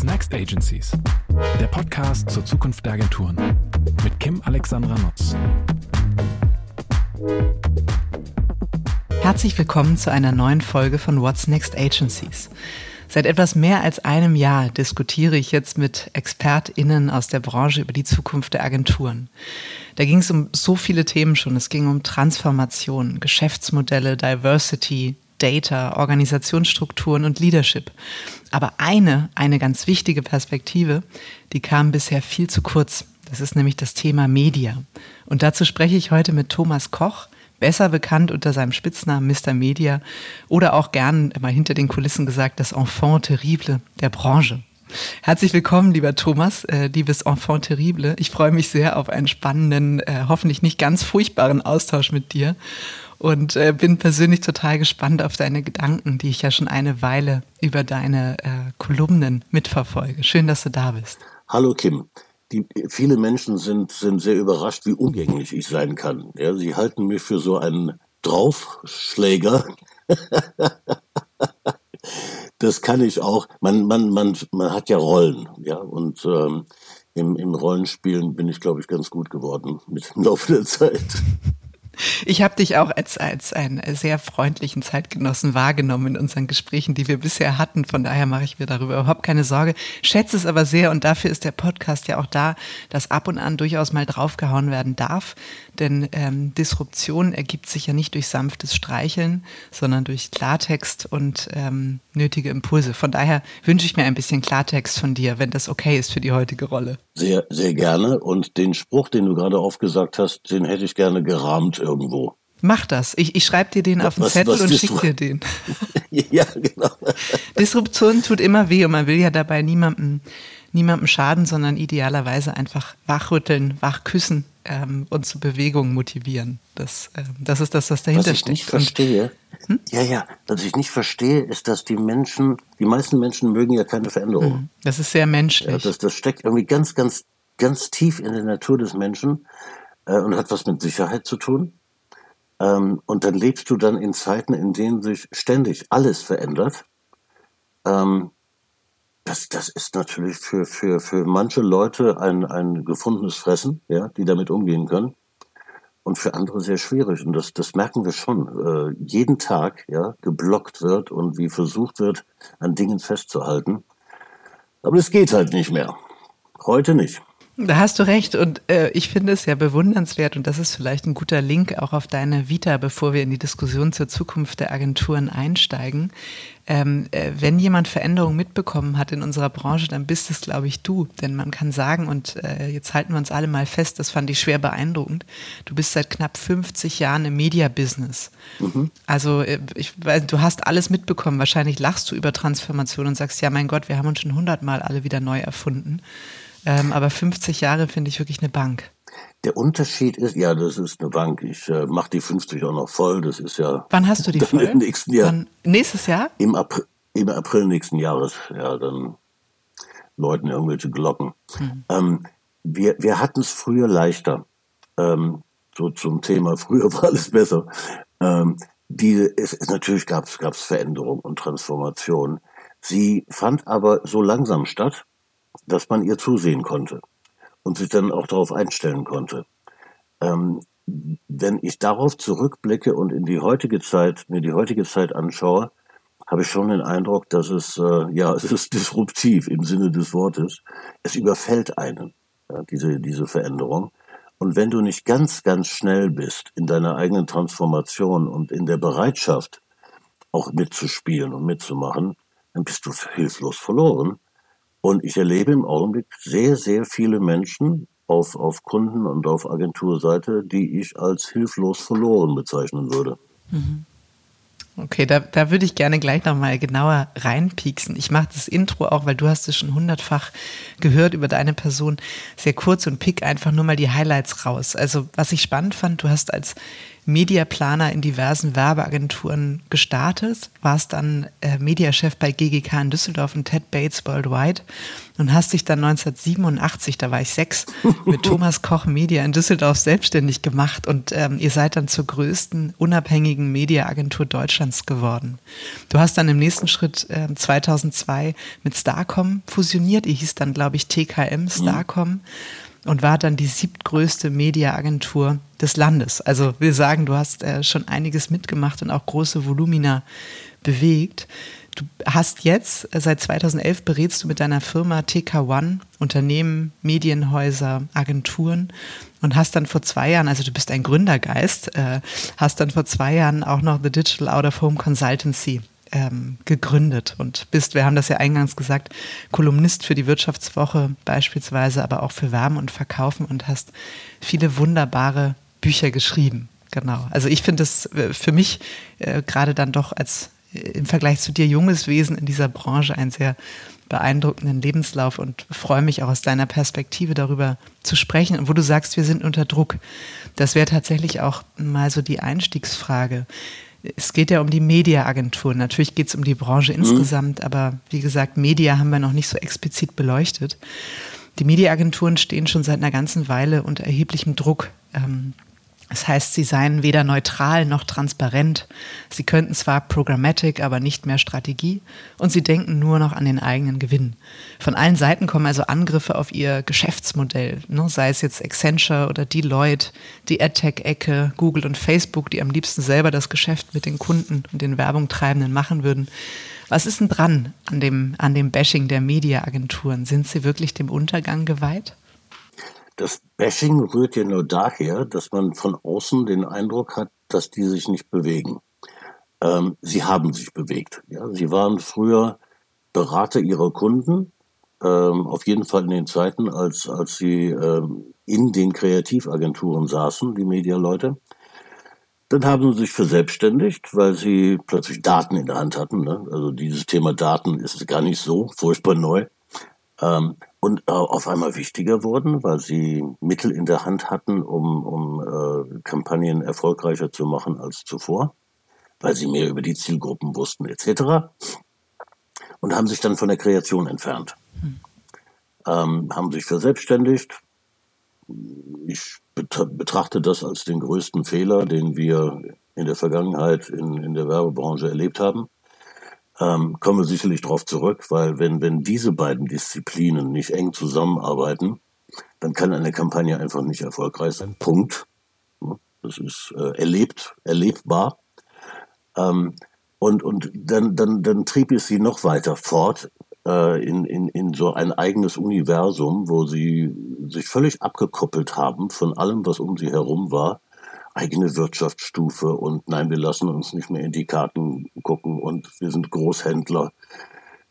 What's Next Agencies? Der Podcast zur Zukunft der Agenturen mit Kim Alexandra Nutz. Herzlich willkommen zu einer neuen Folge von What's Next Agencies. Seit etwas mehr als einem Jahr diskutiere ich jetzt mit ExpertInnen aus der Branche über die Zukunft der Agenturen. Da ging es um so viele Themen schon. Es ging um Transformation, Geschäftsmodelle, Diversity, Data, Organisationsstrukturen und Leadership. Aber eine, eine ganz wichtige Perspektive, die kam bisher viel zu kurz. Das ist nämlich das Thema Media. Und dazu spreche ich heute mit Thomas Koch, besser bekannt unter seinem Spitznamen Mr. Media oder auch gern mal hinter den Kulissen gesagt das Enfant terrible der Branche. Herzlich willkommen, lieber Thomas, äh, liebes Enfant terrible. Ich freue mich sehr auf einen spannenden, äh, hoffentlich nicht ganz furchtbaren Austausch mit dir und äh, bin persönlich total gespannt auf deine Gedanken, die ich ja schon eine Weile über deine äh, Kolumnen mitverfolge. Schön, dass du da bist. Hallo Kim. Die, viele Menschen sind, sind sehr überrascht, wie umgänglich ich sein kann. Ja, sie halten mich für so einen Draufschläger. das kann ich auch. Man, man, man, man hat ja Rollen, ja, und ähm, im, im Rollenspielen bin ich, glaube ich, ganz gut geworden mit dem Laufe der Zeit. Ich habe dich auch als, als einen sehr freundlichen Zeitgenossen wahrgenommen in unseren Gesprächen, die wir bisher hatten. Von daher mache ich mir darüber überhaupt keine Sorge. Schätze es aber sehr und dafür ist der Podcast ja auch da, dass ab und an durchaus mal draufgehauen werden darf. Denn ähm, Disruption ergibt sich ja nicht durch sanftes Streicheln, sondern durch Klartext und ähm, nötige Impulse. Von daher wünsche ich mir ein bisschen Klartext von dir, wenn das okay ist für die heutige Rolle. Sehr, sehr gerne. Und den Spruch, den du gerade aufgesagt hast, den hätte ich gerne gerahmt irgendwo. Mach das. Ich, ich schreibe dir den auf den was, Zettel was und schicke dir den. ja, genau. Disruption tut immer weh und man will ja dabei niemandem, niemandem schaden, sondern idealerweise einfach wachrütteln, wachküssen ähm, und zu Bewegung motivieren. Das, ähm, das ist das, was dahinter was steckt. ich nicht verstehe, hm? ja, ja, was ich nicht verstehe, ist, dass die Menschen, die meisten Menschen mögen ja keine Veränderung. Hm, das ist sehr menschlich. Ja, das, das steckt irgendwie ganz, ganz, ganz tief in der Natur des Menschen äh, und hat was mit Sicherheit zu tun. Ähm, und dann lebst du dann in Zeiten, in denen sich ständig alles verändert. Ähm, das, das ist natürlich für, für, für manche Leute ein, ein gefundenes Fressen, ja, die damit umgehen können. Und für andere sehr schwierig. Und das, das merken wir schon. Äh, jeden Tag, ja, geblockt wird und wie versucht wird, an Dingen festzuhalten. Aber es geht halt nicht mehr. Heute nicht. Da hast du recht und äh, ich finde es ja bewundernswert und das ist vielleicht ein guter Link auch auf deine Vita, bevor wir in die Diskussion zur Zukunft der Agenturen einsteigen. Ähm, äh, wenn jemand Veränderungen mitbekommen hat in unserer Branche, dann bist es, glaube ich, du. Denn man kann sagen, und äh, jetzt halten wir uns alle mal fest, das fand ich schwer beeindruckend, du bist seit knapp 50 Jahren im Media-Business. Mhm. Also äh, ich weiß, du hast alles mitbekommen. Wahrscheinlich lachst du über Transformation und sagst, ja mein Gott, wir haben uns schon hundertmal alle wieder neu erfunden. Ähm, aber 50 Jahre finde ich wirklich eine Bank. Der Unterschied ist, ja, das ist eine Bank. Ich äh, mache die 50 auch noch voll. Das ist ja. Wann hast du die voll? Im nächsten Jahr. Wann, nächstes Jahr? Im April, Im April nächsten Jahres. Ja, dann läuten irgendwelche Glocken. Hm. Ähm, wir wir hatten es früher leichter. Ähm, so zum Thema, früher war alles besser. Ähm, die, es, es, natürlich gab es Veränderung und Transformation. Sie fand aber so langsam statt, dass man ihr zusehen konnte und sich dann auch darauf einstellen konnte. Ähm, wenn ich darauf zurückblicke und in die heutige Zeit, mir die heutige Zeit anschaue, habe ich schon den Eindruck, dass es, äh, ja, es ist disruptiv im Sinne des Wortes. Es überfällt einen, ja, diese, diese Veränderung. Und wenn du nicht ganz, ganz schnell bist in deiner eigenen Transformation und in der Bereitschaft, auch mitzuspielen und mitzumachen, dann bist du hilflos verloren und ich erlebe im Augenblick sehr, sehr viele Menschen auf, auf Kunden- und auf Agenturseite, die ich als hilflos verloren bezeichnen würde. Mhm. Okay, da, da würde ich gerne gleich nochmal genauer reinpieksen. Ich mache das Intro auch, weil du hast es schon hundertfach gehört über deine Person, sehr kurz und pick einfach nur mal die Highlights raus. Also was ich spannend fand, du hast als Mediaplaner in diversen Werbeagenturen gestartet, warst dann äh, Mediachef bei GGK in Düsseldorf und Ted Bates Worldwide und hast dich dann 1987, da war ich sechs, mit Thomas Koch Media in Düsseldorf selbstständig gemacht und ähm, ihr seid dann zur größten unabhängigen Mediaagentur Deutschlands geworden. Du hast dann im nächsten Schritt äh, 2002 mit Starcom fusioniert, ihr hieß dann glaube ich TKM Starcom. Mhm und war dann die siebtgrößte Mediaagentur des Landes. Also wir sagen, du hast äh, schon einiges mitgemacht und auch große Volumina bewegt. Du hast jetzt, äh, seit 2011 berätst du mit deiner Firma TK One Unternehmen, Medienhäuser, Agenturen und hast dann vor zwei Jahren, also du bist ein Gründergeist, äh, hast dann vor zwei Jahren auch noch The Digital Out of Home Consultancy ähm, gegründet und bist, wir haben das ja eingangs gesagt, Kolumnist für die Wirtschaftswoche beispielsweise, aber auch für Wärme und Verkaufen und hast viele wunderbare Bücher geschrieben. Genau. Also ich finde es äh, für mich äh, gerade dann doch als äh, im Vergleich zu dir junges Wesen in dieser Branche einen sehr beeindruckenden Lebenslauf und freue mich auch aus deiner Perspektive darüber zu sprechen und wo du sagst, wir sind unter Druck. Das wäre tatsächlich auch mal so die Einstiegsfrage es geht ja um die Mediaagenturen. Natürlich geht es um die Branche mhm. insgesamt, aber wie gesagt, Media haben wir noch nicht so explizit beleuchtet. Die Mediaagenturen stehen schon seit einer ganzen Weile unter erheblichem Druck. Ähm, das heißt, sie seien weder neutral noch transparent. Sie könnten zwar Programmatic, aber nicht mehr Strategie. Und sie denken nur noch an den eigenen Gewinn. Von allen Seiten kommen also Angriffe auf ihr Geschäftsmodell, ne? sei es jetzt Accenture oder Deloitte, die AdTech-Ecke, Google und Facebook, die am liebsten selber das Geschäft mit den Kunden und den Werbungtreibenden machen würden. Was ist denn dran an dem, an dem Bashing der Mediaagenturen? Sind sie wirklich dem Untergang geweiht? Das Bashing rührt ja nur daher, dass man von außen den Eindruck hat, dass die sich nicht bewegen. Ähm, sie haben sich bewegt. Ja? Sie waren früher Berater ihrer Kunden, ähm, auf jeden Fall in den Zeiten, als, als sie ähm, in den Kreativagenturen saßen, die Medialeute. Dann haben sie sich verselbstständigt, weil sie plötzlich Daten in der Hand hatten. Ne? Also dieses Thema Daten ist gar nicht so furchtbar neu. Ähm, und äh, auf einmal wichtiger wurden, weil sie Mittel in der Hand hatten, um, um äh, Kampagnen erfolgreicher zu machen als zuvor, weil sie mehr über die Zielgruppen wussten etc. Und haben sich dann von der Kreation entfernt. Hm. Ähm, haben sich verselbstständigt. Ich betrachte das als den größten Fehler, den wir in der Vergangenheit in, in der Werbebranche erlebt haben ähm, kommen wir sicherlich darauf zurück, weil wenn, wenn diese beiden Disziplinen nicht eng zusammenarbeiten, dann kann eine Kampagne einfach nicht erfolgreich sein. Punkt. Das ist äh, erlebt, erlebbar. Ähm, und und dann, dann, dann trieb es sie noch weiter fort äh, in, in, in so ein eigenes Universum, wo sie sich völlig abgekoppelt haben von allem, was um sie herum war eigene Wirtschaftsstufe und nein, wir lassen uns nicht mehr in die Karten gucken und wir sind Großhändler.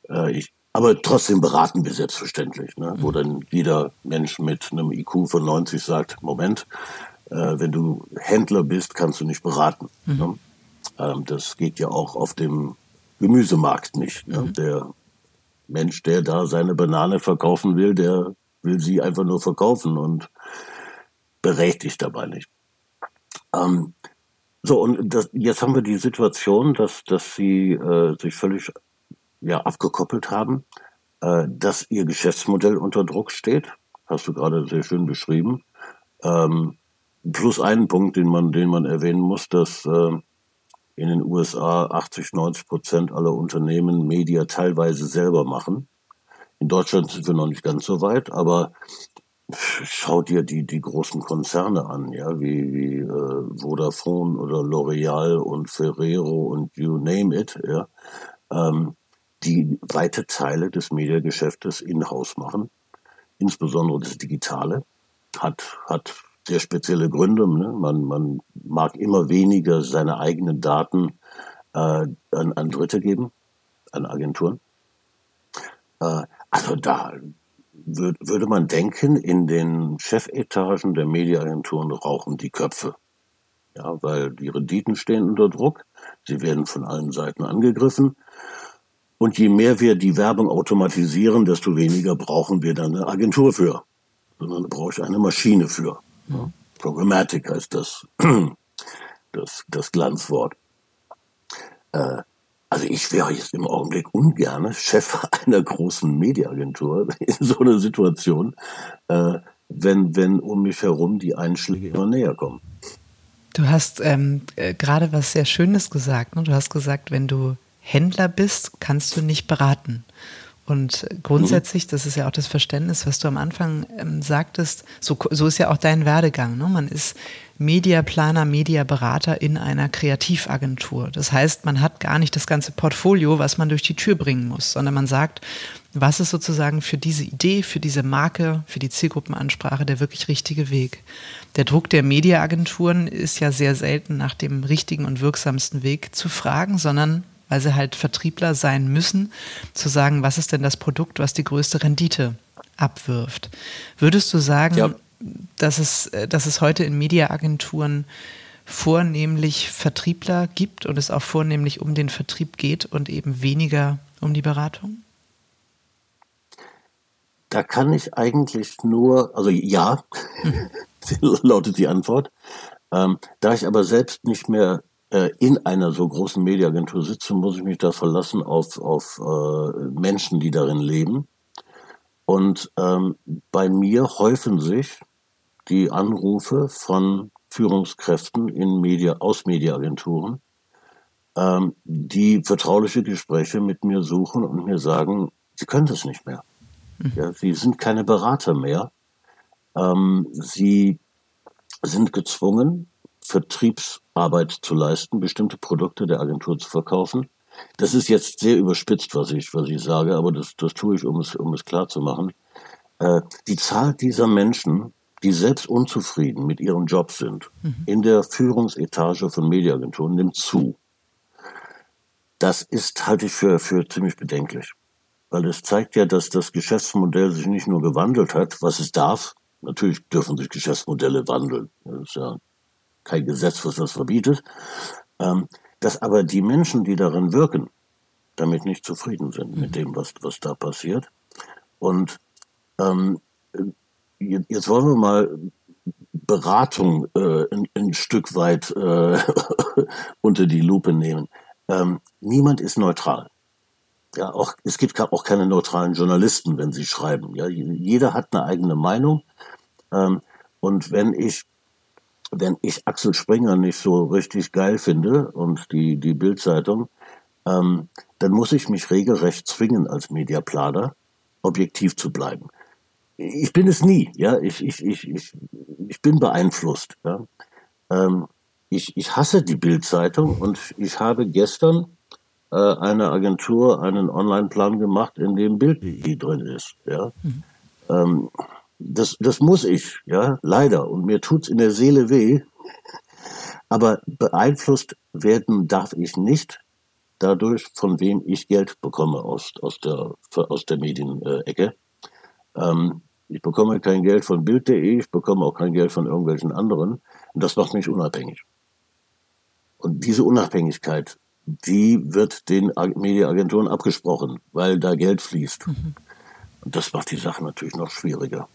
Äh, ich, aber trotzdem beraten wir selbstverständlich, ne? wo dann jeder Mensch mit einem IQ von 90 sagt, Moment, äh, wenn du Händler bist, kannst du nicht beraten. Mhm. Ne? Ähm, das geht ja auch auf dem Gemüsemarkt nicht. Ne? Mhm. Der Mensch, der da seine Banane verkaufen will, der will sie einfach nur verkaufen und berät dich dabei nicht. Ähm, so, und das, jetzt haben wir die Situation, dass, dass sie äh, sich völlig ja, abgekoppelt haben, äh, dass ihr Geschäftsmodell unter Druck steht. Hast du gerade sehr schön beschrieben. Ähm, plus einen Punkt, den man, den man erwähnen muss, dass äh, in den USA 80, 90 Prozent aller Unternehmen Media teilweise selber machen. In Deutschland sind wir noch nicht ganz so weit, aber schau dir die, die großen Konzerne an, ja, wie, wie äh, Vodafone oder L'Oreal und Ferrero und you name it, ja, ähm, die weite Teile des Mediageschäftes in-house machen, insbesondere das Digitale, hat, hat sehr spezielle Gründe. Ne? Man, man mag immer weniger seine eigenen Daten äh, an, an Dritte geben, an Agenturen. Äh, also da, würde man denken, in den Chefetagen der Mediaagenturen rauchen die Köpfe. Ja, weil die Renditen stehen unter Druck, sie werden von allen Seiten angegriffen. Und je mehr wir die Werbung automatisieren, desto weniger brauchen wir dann eine Agentur für. Sondern brauche ich eine Maschine für. Ja, Programmatic heißt das. das, das Glanzwort. Äh, also ich wäre jetzt im Augenblick ungern Chef einer großen Mediaagentur in so einer Situation, äh, wenn, wenn um mich herum die Einschläge immer näher kommen. Du hast ähm, äh, gerade was sehr Schönes gesagt. Ne? Du hast gesagt, wenn du Händler bist, kannst du nicht beraten. Und grundsätzlich, das ist ja auch das Verständnis, was du am Anfang ähm, sagtest, so, so ist ja auch dein Werdegang. Ne? Man ist Mediaplaner, Mediaberater in einer Kreativagentur. Das heißt, man hat gar nicht das ganze Portfolio, was man durch die Tür bringen muss, sondern man sagt, was ist sozusagen für diese Idee, für diese Marke, für die Zielgruppenansprache der wirklich richtige Weg. Der Druck der Mediaagenturen ist ja sehr selten nach dem richtigen und wirksamsten Weg zu fragen, sondern weil sie halt Vertriebler sein müssen, zu sagen, was ist denn das Produkt, was die größte Rendite abwirft. Würdest du sagen, ja. dass, es, äh, dass es heute in Mediaagenturen vornehmlich Vertriebler gibt und es auch vornehmlich um den Vertrieb geht und eben weniger um die Beratung? Da kann ich eigentlich nur, also ja, mhm. lautet die Antwort. Ähm, da ich aber selbst nicht mehr in einer so großen Mediaagentur sitze, muss ich mich da verlassen auf, auf äh, Menschen, die darin leben. Und ähm, bei mir häufen sich die Anrufe von Führungskräften in Media, aus Mediaagenturen, ähm, die vertrauliche Gespräche mit mir suchen und mir sagen, sie können das nicht mehr. Mhm. Ja, sie sind keine Berater mehr. Ähm, sie sind gezwungen, Vertriebsarbeit zu leisten, bestimmte Produkte der Agentur zu verkaufen. Das ist jetzt sehr überspitzt, was ich, was ich sage, aber das, das tue ich, um es, um es klar zu machen. Äh, die Zahl dieser Menschen, die selbst unzufrieden mit ihrem Job sind, mhm. in der Führungsetage von Mediaagenturen nimmt zu. Das ist, halte ich für, für ziemlich bedenklich. Weil es zeigt ja, dass das Geschäftsmodell sich nicht nur gewandelt hat, was es darf. Natürlich dürfen sich Geschäftsmodelle wandeln. Das ist ja kein Gesetz, was das verbietet, ähm, dass aber die Menschen, die darin wirken, damit nicht zufrieden sind mit dem, was, was da passiert. Und ähm, jetzt wollen wir mal Beratung äh, ein, ein Stück weit äh, unter die Lupe nehmen. Ähm, niemand ist neutral. Ja, auch, es gibt auch keine neutralen Journalisten, wenn sie schreiben. Ja, jeder hat eine eigene Meinung. Ähm, und wenn ich wenn ich Axel Springer nicht so richtig geil finde und die, die Bildzeitung, ähm, dann muss ich mich regelrecht zwingen als Mediaplaner, objektiv zu bleiben. Ich bin es nie, ja, ich, ich, ich, ich, ich bin beeinflusst, ja. Ähm, ich, ich hasse die Bildzeitung und ich habe gestern äh, eine Agentur einen Online-Plan gemacht, in dem Bild.de drin ist, ja. Mhm. Ähm, das, das muss ich, ja, leider. Und mir tut's in der Seele weh. Aber beeinflusst werden darf ich nicht dadurch, von wem ich Geld bekomme aus, aus der, aus der Medienecke. Ähm, ich bekomme kein Geld von Bild.de, ich bekomme auch kein Geld von irgendwelchen anderen. Und das macht mich unabhängig. Und diese Unabhängigkeit, die wird den Mediaagenturen abgesprochen, weil da Geld fließt. Mhm. Und das macht die Sache natürlich noch schwieriger.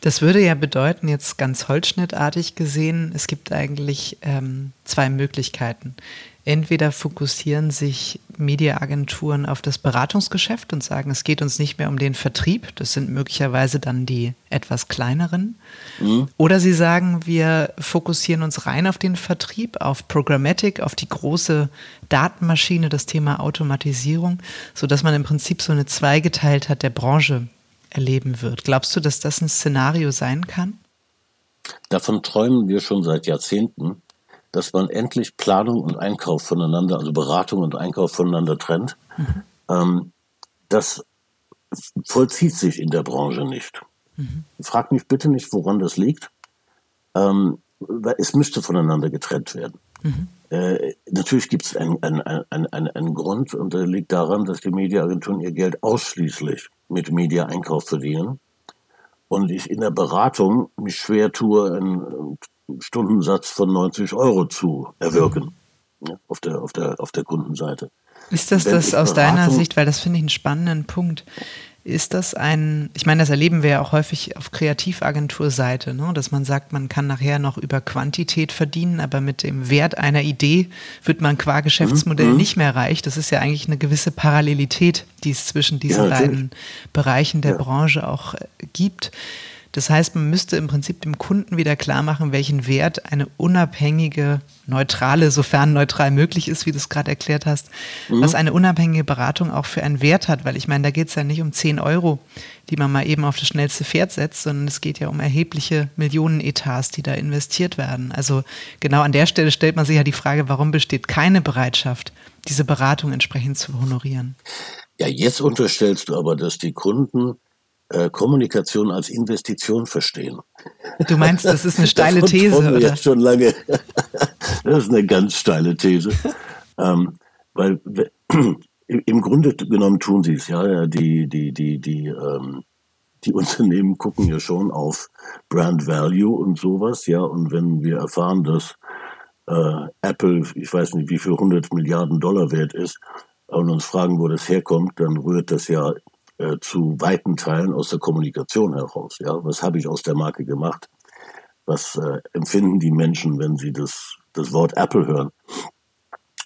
Das würde ja bedeuten, jetzt ganz holzschnittartig gesehen, es gibt eigentlich ähm, zwei Möglichkeiten. Entweder fokussieren sich Mediaagenturen auf das Beratungsgeschäft und sagen, es geht uns nicht mehr um den Vertrieb, das sind möglicherweise dann die etwas kleineren. Mhm. Oder sie sagen, wir fokussieren uns rein auf den Vertrieb, auf Programmatic, auf die große Datenmaschine, das Thema Automatisierung, sodass man im Prinzip so eine Zweigeteiltheit der Branche erleben wird. Glaubst du, dass das ein Szenario sein kann? Davon träumen wir schon seit Jahrzehnten, dass man endlich Planung und Einkauf voneinander, also Beratung und Einkauf voneinander trennt. Mhm. Ähm, das vollzieht sich in der Branche nicht. Mhm. Frag mich bitte nicht, woran das liegt. Ähm, es müsste voneinander getrennt werden. Mhm. Äh, natürlich gibt es einen, einen, einen, einen, Grund und der liegt daran, dass die Mediaagenturen ihr Geld ausschließlich mit Media-Einkauf verdienen. Und ich in der Beratung mich schwer tue, einen Stundensatz von 90 Euro zu erwirken ja, auf, der, auf, der, auf der Kundenseite. Ist das Wenn das aus Beratung, deiner Sicht, weil das finde ich einen spannenden Punkt, Ist das ein, ich meine, das erleben wir ja auch häufig auf Kreativagenturseite, ne? dass man sagt, man kann nachher noch über Quantität verdienen, aber mit dem Wert einer Idee wird man qua Geschäftsmodell mhm. nicht mehr reich. Das ist ja eigentlich eine gewisse Parallelität, die es zwischen diesen ja, beiden Bereichen der ja. Branche auch äh, gibt. Das heißt, man müsste im Prinzip dem Kunden wieder klar machen, welchen Wert eine unabhängige, neutrale, sofern neutral möglich ist, wie du es gerade erklärt hast, mhm. was eine unabhängige Beratung auch für einen Wert hat. Weil ich meine, da geht es ja nicht um 10 Euro, die man mal eben auf das schnellste Pferd setzt, sondern es geht ja um erhebliche Millionenetats, die da investiert werden. Also genau an der Stelle stellt man sich ja die Frage, warum besteht keine Bereitschaft, diese Beratung entsprechend zu honorieren? Ja, jetzt unterstellst du aber, dass die Kunden äh, Kommunikation als Investition verstehen. Du meinst, das ist eine steile These, oder? Jetzt schon lange. das ist eine ganz steile These. ähm, weil im Grunde genommen tun sie es, ja. Die, die, die, die, ähm, die Unternehmen gucken ja schon auf Brand Value und sowas, ja. Und wenn wir erfahren, dass äh, Apple, ich weiß nicht, wie viel 100 Milliarden Dollar wert ist, und uns fragen, wo das herkommt, dann rührt das ja äh, zu weiten Teilen aus der Kommunikation heraus. Ja, was habe ich aus der Marke gemacht? Was äh, empfinden die Menschen, wenn sie das, das Wort Apple hören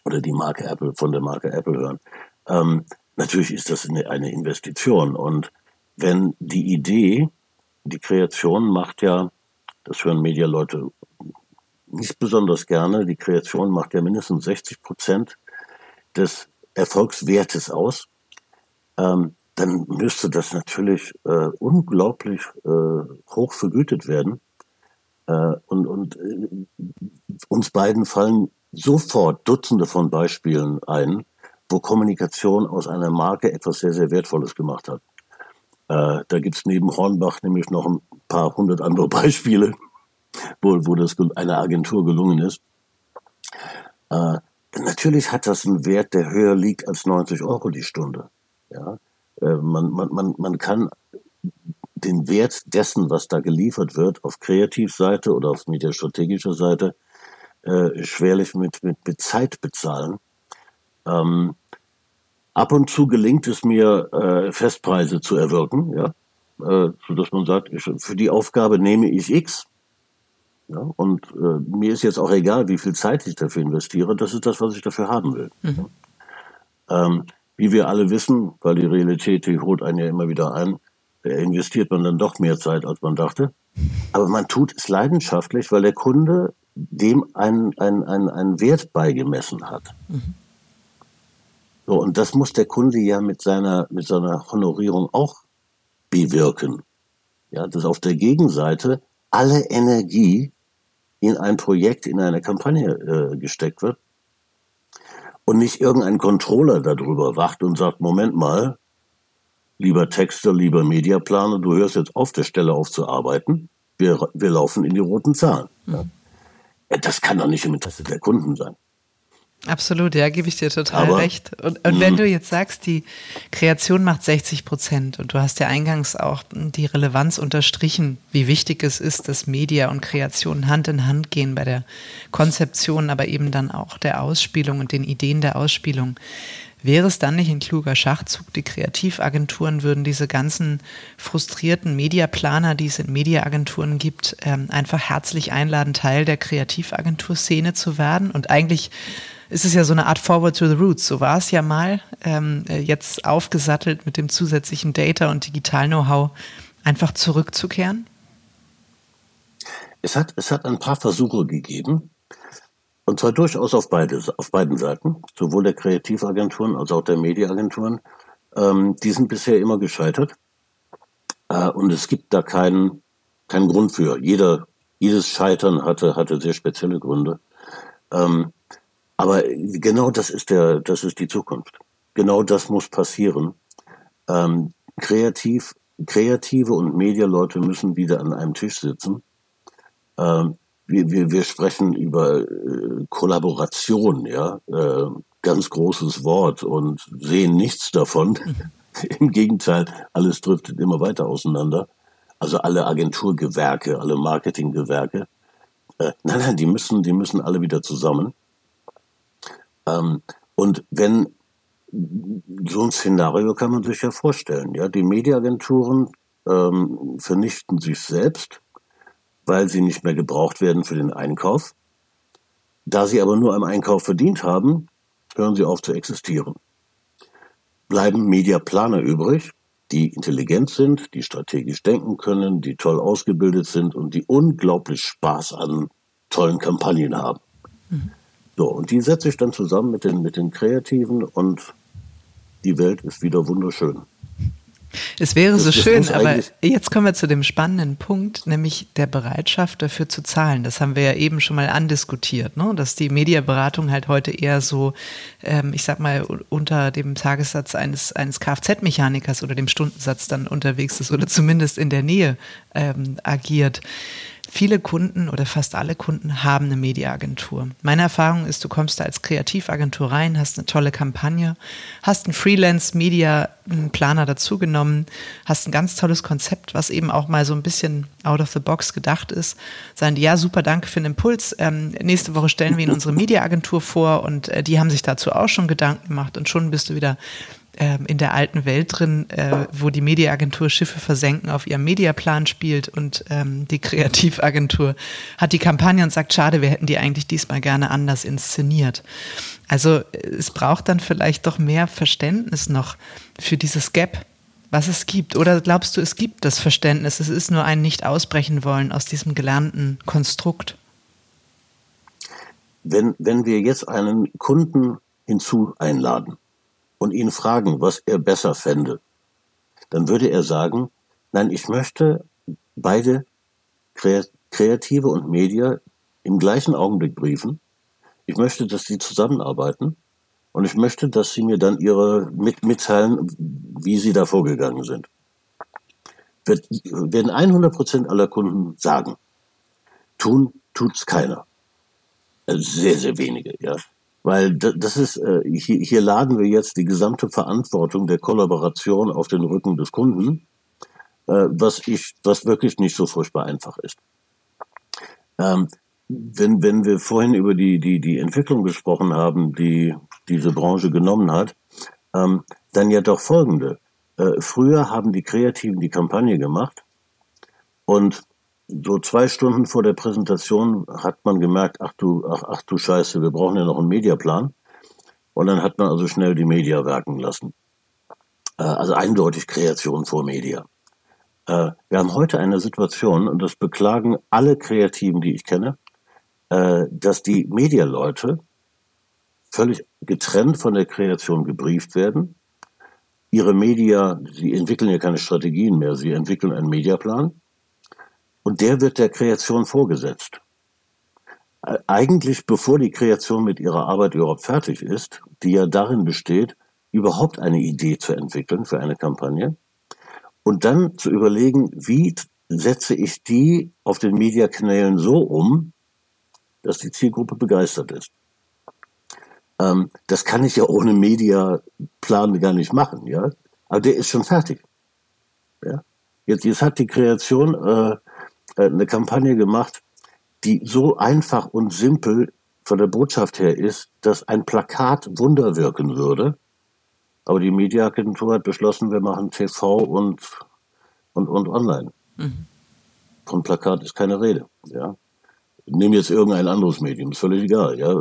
oder die Marke Apple von der Marke Apple hören? Ähm, natürlich ist das eine, eine Investition und wenn die Idee, die Kreation macht ja, das hören Medialeute nicht besonders gerne, die Kreation macht ja mindestens 60 Prozent des Erfolgswertes aus. Ähm, dann müsste das natürlich äh, unglaublich äh, hoch vergütet werden. Äh, und und äh, uns beiden fallen sofort Dutzende von Beispielen ein, wo Kommunikation aus einer Marke etwas sehr, sehr Wertvolles gemacht hat. Äh, da gibt's neben Hornbach nämlich noch ein paar hundert andere Beispiele, wo, wo das einer Agentur gelungen ist. Äh, natürlich hat das einen Wert, der höher liegt als 90 Euro die Stunde. Ja, man, man, man, man kann den Wert dessen, was da geliefert wird, auf Kreativseite oder auf mediastrategischer Seite, äh, schwerlich mit, mit, mit Zeit bezahlen. Ähm, ab und zu gelingt es mir, äh, Festpreise zu erwirken, ja, äh, so dass man sagt, ich, für die Aufgabe nehme ich X. Ja, und äh, mir ist jetzt auch egal, wie viel Zeit ich dafür investiere. Das ist das, was ich dafür haben will. Mhm. Ähm, wie wir alle wissen, weil die Realität, die holt einen ja immer wieder ein, investiert man dann doch mehr Zeit, als man dachte. Aber man tut es leidenschaftlich, weil der Kunde dem einen, einen, einen, Wert beigemessen hat. Mhm. So, und das muss der Kunde ja mit seiner, mit seiner Honorierung auch bewirken. Ja, dass auf der Gegenseite alle Energie in ein Projekt, in eine Kampagne äh, gesteckt wird und nicht irgendein Controller darüber wacht und sagt, Moment mal, lieber Texter, lieber Mediaplaner, du hörst jetzt auf der Stelle auf zu arbeiten, wir, wir laufen in die roten Zahlen. Mhm. Das kann doch nicht im Interesse der Kunden sein. Absolut, ja, gebe ich dir total Aber, recht. Und, und wenn mhm. du jetzt sagst, die Kreation macht 60 Prozent und du hast ja eingangs auch die Relevanz unterstrichen, wie wichtig es ist, dass Media und Kreation Hand in Hand gehen bei der Konzeption, aber eben dann auch der Ausspielung und den Ideen der Ausspielung. Wäre es dann nicht ein kluger Schachzug? Die Kreativagenturen würden diese ganzen frustrierten Mediaplaner, die es in Mediaagenturen gibt, ähm, einfach herzlich einladen, Teil der Kreativagenturszene zu werden und eigentlich ist es ja so eine Art Forward to the Roots. So war es ja mal. Ähm, äh, jetzt aufgesattelt mit dem zusätzlichen Data und Digital-Know-how einfach zurückzukehren? Es hat, es hat ein paar Versuche gegeben. Und zwar durchaus auf, beide, auf beiden Seiten, sowohl der Kreativagenturen als auch der Mediaagenturen. Ähm, die sind bisher immer gescheitert. Äh, und es gibt da keinen, keinen Grund für. Jeder, jedes Scheitern hatte, hatte sehr spezielle Gründe. Ähm, aber genau das ist der, das ist die Zukunft. Genau das muss passieren. Ähm, kreativ, kreative und Medialeute müssen wieder an einem Tisch sitzen. Ähm, wir, wir, wir sprechen über äh, Kollaboration, ja, äh, ganz großes Wort und sehen nichts davon. Im Gegenteil, alles driftet immer weiter auseinander. Also alle Agenturgewerke, alle Marketinggewerke. Äh, nein, nein, die müssen, die müssen alle wieder zusammen. Ähm, und wenn so ein Szenario kann man sich ja vorstellen. Ja, die Mediaagenturen ähm, vernichten sich selbst, weil sie nicht mehr gebraucht werden für den Einkauf. Da sie aber nur am Einkauf verdient haben, hören sie auf zu existieren. Bleiben Mediaplaner übrig, die intelligent sind, die strategisch denken können, die toll ausgebildet sind und die unglaublich Spaß an tollen Kampagnen haben. Mhm. So, und die setze ich dann zusammen mit den, mit den Kreativen und die Welt ist wieder wunderschön. Es wäre das so schön, aber jetzt kommen wir zu dem spannenden Punkt, nämlich der Bereitschaft dafür zu zahlen. Das haben wir ja eben schon mal andiskutiert, ne? dass die Mediaberatung halt heute eher so, ähm, ich sag mal, unter dem Tagessatz eines, eines Kfz-Mechanikers oder dem Stundensatz dann unterwegs ist oder zumindest in der Nähe ähm, agiert. Viele Kunden oder fast alle Kunden haben eine Mediaagentur. Meine Erfahrung ist, du kommst da als Kreativagentur rein, hast eine tolle Kampagne, hast einen Freelance-Media-Planer dazugenommen, hast ein ganz tolles Konzept, was eben auch mal so ein bisschen out of the box gedacht ist. Sagen die, ja, super, danke für den Impuls. Ähm, nächste Woche stellen wir Ihnen unsere Mediaagentur vor und äh, die haben sich dazu auch schon Gedanken gemacht und schon bist du wieder ähm, in der alten Welt drin, äh, wo die Mediaagentur Schiffe versenken auf ihrem Mediaplan spielt und ähm, die Kreativagentur hat die Kampagne und sagt, schade, wir hätten die eigentlich diesmal gerne anders inszeniert. Also es braucht dann vielleicht doch mehr Verständnis noch für dieses Gap, was es gibt. Oder glaubst du, es gibt das Verständnis, es ist nur ein nicht ausbrechen wollen aus diesem gelernten Konstrukt? Wenn, wenn wir jetzt einen Kunden hinzu einladen, und ihn fragen, was er besser fände, dann würde er sagen, nein, ich möchte beide Kreative und Media im gleichen Augenblick briefen. Ich möchte, dass sie zusammenarbeiten und ich möchte, dass sie mir dann ihre mit, mitteilen, wie sie da vorgegangen sind. Wird, werden 100 Prozent aller Kunden sagen. Tun tut's keiner. Also sehr, sehr wenige, ja. Weil das ist, äh, hier, laden wir jetzt die gesamte Verantwortung der Kollaboration auf den Rücken des Kunden, äh, was ich, was wirklich nicht so furchtbar einfach ist. Ähm, wenn, wenn wir vorhin über die, die, die Entwicklung gesprochen haben, die diese Branche genommen hat, ähm, dann ja doch folgende. Äh, früher haben die Kreativen die Kampagne gemacht und so zwei Stunden vor der Präsentation hat man gemerkt, ach du, ach, ach du Scheiße, wir brauchen ja noch einen Mediaplan. Und dann hat man also schnell die Media werken lassen. Äh, also eindeutig Kreation vor Media. Äh, wir haben heute eine Situation, und das beklagen alle Kreativen, die ich kenne, äh, dass die Medialeute völlig getrennt von der Kreation gebrieft werden. Ihre Media, sie entwickeln ja keine Strategien mehr, sie entwickeln einen Mediaplan und der wird der Kreation vorgesetzt. Eigentlich bevor die Kreation mit ihrer Arbeit überhaupt fertig ist, die ja darin besteht, überhaupt eine Idee zu entwickeln für eine Kampagne und dann zu überlegen, wie setze ich die auf den Mediakanälen so um, dass die Zielgruppe begeistert ist. Ähm, das kann ich ja ohne Mediaplan gar nicht machen, ja. Aber der ist schon fertig. Ja? Jetzt, jetzt hat die Kreation äh, äh, eine Kampagne gemacht, die so einfach und simpel von der Botschaft her ist, dass ein Plakat Wunder wirken würde. Aber die Mediaagentur hat beschlossen, wir machen TV und, und, und online. Mhm. Von Plakat ist keine Rede. Ja. Nehmen jetzt irgendein anderes Medium, ist völlig egal. Ja.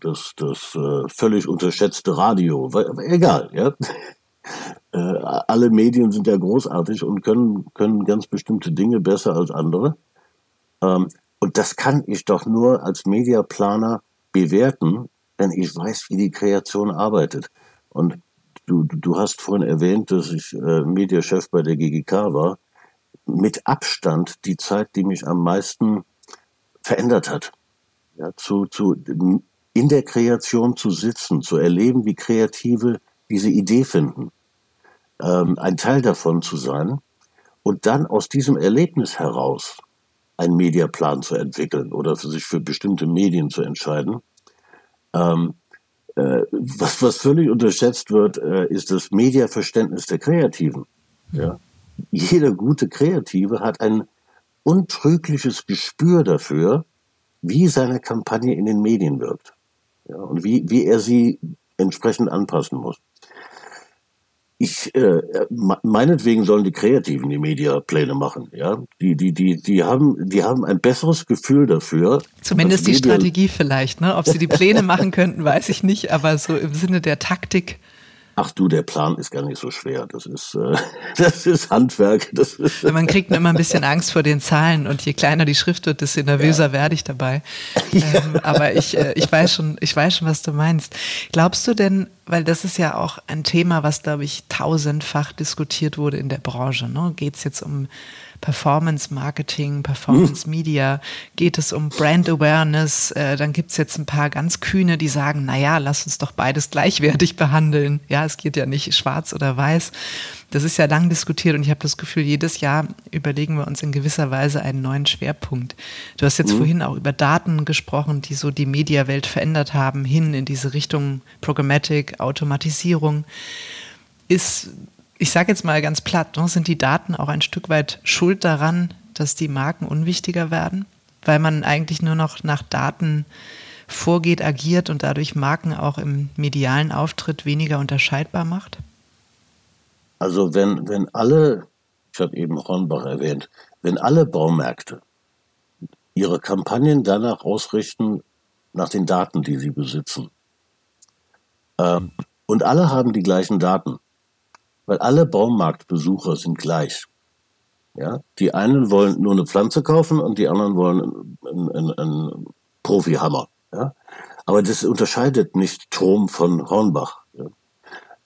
Das, das äh, völlig unterschätzte Radio, egal. Ja. Äh, alle Medien sind ja großartig und können, können ganz bestimmte Dinge besser als andere. Ähm, und das kann ich doch nur als Mediaplaner bewerten, wenn ich weiß, wie die Kreation arbeitet. Und du, du hast vorhin erwähnt, dass ich äh, Mediachef bei der GGK war. Mit Abstand die Zeit, die mich am meisten verändert hat. Ja, zu, zu, in der Kreation zu sitzen, zu erleben, wie Kreative diese Idee finden ähm, ein Teil davon zu sein und dann aus diesem Erlebnis heraus einen Mediaplan zu entwickeln oder für sich für bestimmte Medien zu entscheiden. Ähm, äh, was, was völlig unterschätzt wird, äh, ist das Mediaverständnis der Kreativen. Ja? Jeder gute Kreative hat ein untrügliches Gespür dafür, wie seine Kampagne in den Medien wirkt ja? und wie, wie er sie entsprechend anpassen muss. Ich äh, meinetwegen sollen die Kreativen die Mediapläne machen, ja. Die, die, die, die haben, die haben ein besseres Gefühl dafür. Zumindest die Media Strategie vielleicht, ne? Ob sie die Pläne machen könnten, weiß ich nicht, aber so im Sinne der Taktik Ach du, der Plan ist gar nicht so schwer. Das ist, äh, das ist Handwerk. Das ist Man kriegt immer ein bisschen Angst vor den Zahlen und je kleiner die Schrift wird, desto nervöser ja. werde ich dabei. Ähm, aber ich, äh, ich weiß schon, ich weiß schon, was du meinst. Glaubst du denn, weil das ist ja auch ein Thema, was, glaube ich, tausendfach diskutiert wurde in der Branche. Ne? Geht es jetzt um Performance Marketing, Performance Media, geht es um Brand Awareness, äh, dann gibt es jetzt ein paar ganz Kühne, die sagen, naja, lass uns doch beides gleichwertig behandeln. Ja, es geht ja nicht schwarz oder weiß. Das ist ja lang diskutiert und ich habe das Gefühl, jedes Jahr überlegen wir uns in gewisser Weise einen neuen Schwerpunkt. Du hast jetzt mhm. vorhin auch über Daten gesprochen, die so die Mediawelt verändert haben, hin in diese Richtung Programmatic, Automatisierung. Ist ich sage jetzt mal ganz platt, ne, sind die Daten auch ein Stück weit schuld daran, dass die Marken unwichtiger werden, weil man eigentlich nur noch nach Daten vorgeht, agiert und dadurch Marken auch im medialen Auftritt weniger unterscheidbar macht? Also wenn, wenn alle, ich habe eben Hornbach erwähnt, wenn alle Baumärkte ihre Kampagnen danach ausrichten, nach den Daten, die sie besitzen, ähm, und alle haben die gleichen Daten, weil alle Baumarktbesucher sind gleich. Ja, die einen wollen nur eine Pflanze kaufen und die anderen wollen einen, einen, einen Profihammer. Ja, aber das unterscheidet nicht Trom von Hornbach. Ja?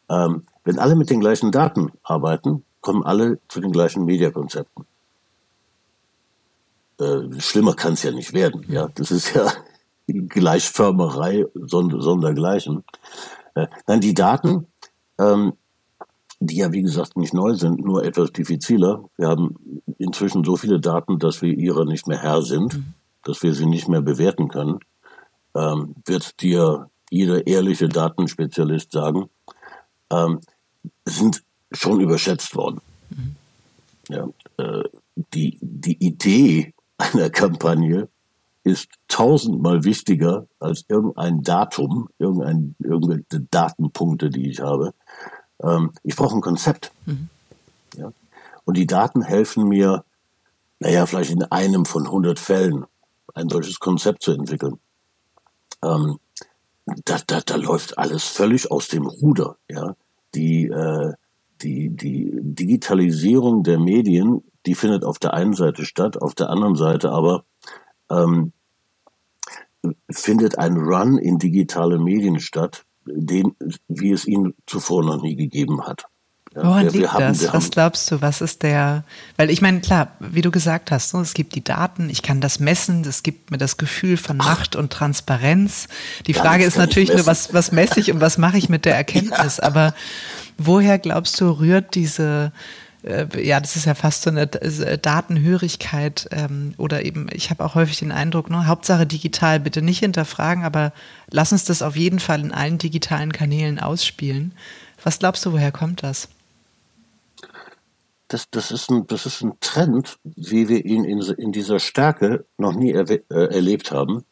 Ähm, wenn alle mit den gleichen Daten arbeiten, kommen alle zu den gleichen Mediakonzepten. Äh, schlimmer kann es ja nicht werden. Ja, das ist ja Gleichförmerei sondergleichen. Äh, nein, die Daten ähm, die ja wie gesagt nicht neu sind, nur etwas diffiziler. Wir haben inzwischen so viele Daten, dass wir ihrer nicht mehr Herr sind, mhm. dass wir sie nicht mehr bewerten können, ähm, wird dir jeder ehrliche Datenspezialist sagen, ähm, sind schon überschätzt worden. Mhm. Ja, äh, die, die Idee einer Kampagne ist tausendmal wichtiger als irgendein Datum, irgendein, irgendwelche Datenpunkte, die ich habe. Ähm, ich brauche ein Konzept. Mhm. Ja? Und die Daten helfen mir, naja, vielleicht in einem von 100 Fällen ein solches Konzept zu entwickeln. Ähm, da, da, da läuft alles völlig aus dem Ruder. Ja? Die, äh, die, die Digitalisierung der Medien, die findet auf der einen Seite statt, auf der anderen Seite aber ähm, findet ein Run in digitale Medien statt, den, wie es ihn zuvor noch nie gegeben hat. Ja, Woran wir, liegt wir haben, das? Was glaubst du, was ist der, weil ich meine, klar, wie du gesagt hast, es gibt die Daten, ich kann das messen, das gibt mir das Gefühl von Macht und Transparenz. Die Frage ist natürlich nur, was, was messe ich und was mache ich mit der Erkenntnis? Ja. Aber woher glaubst du, rührt diese, ja, das ist ja fast so eine äh, Datenhörigkeit ähm, oder eben, ich habe auch häufig den Eindruck, ne, Hauptsache digital, bitte nicht hinterfragen, aber lass uns das auf jeden Fall in allen digitalen Kanälen ausspielen. Was glaubst du, woher kommt das? Das, das, ist, ein, das ist ein Trend, wie wir ihn in, in dieser Stärke noch nie er, äh, erlebt haben.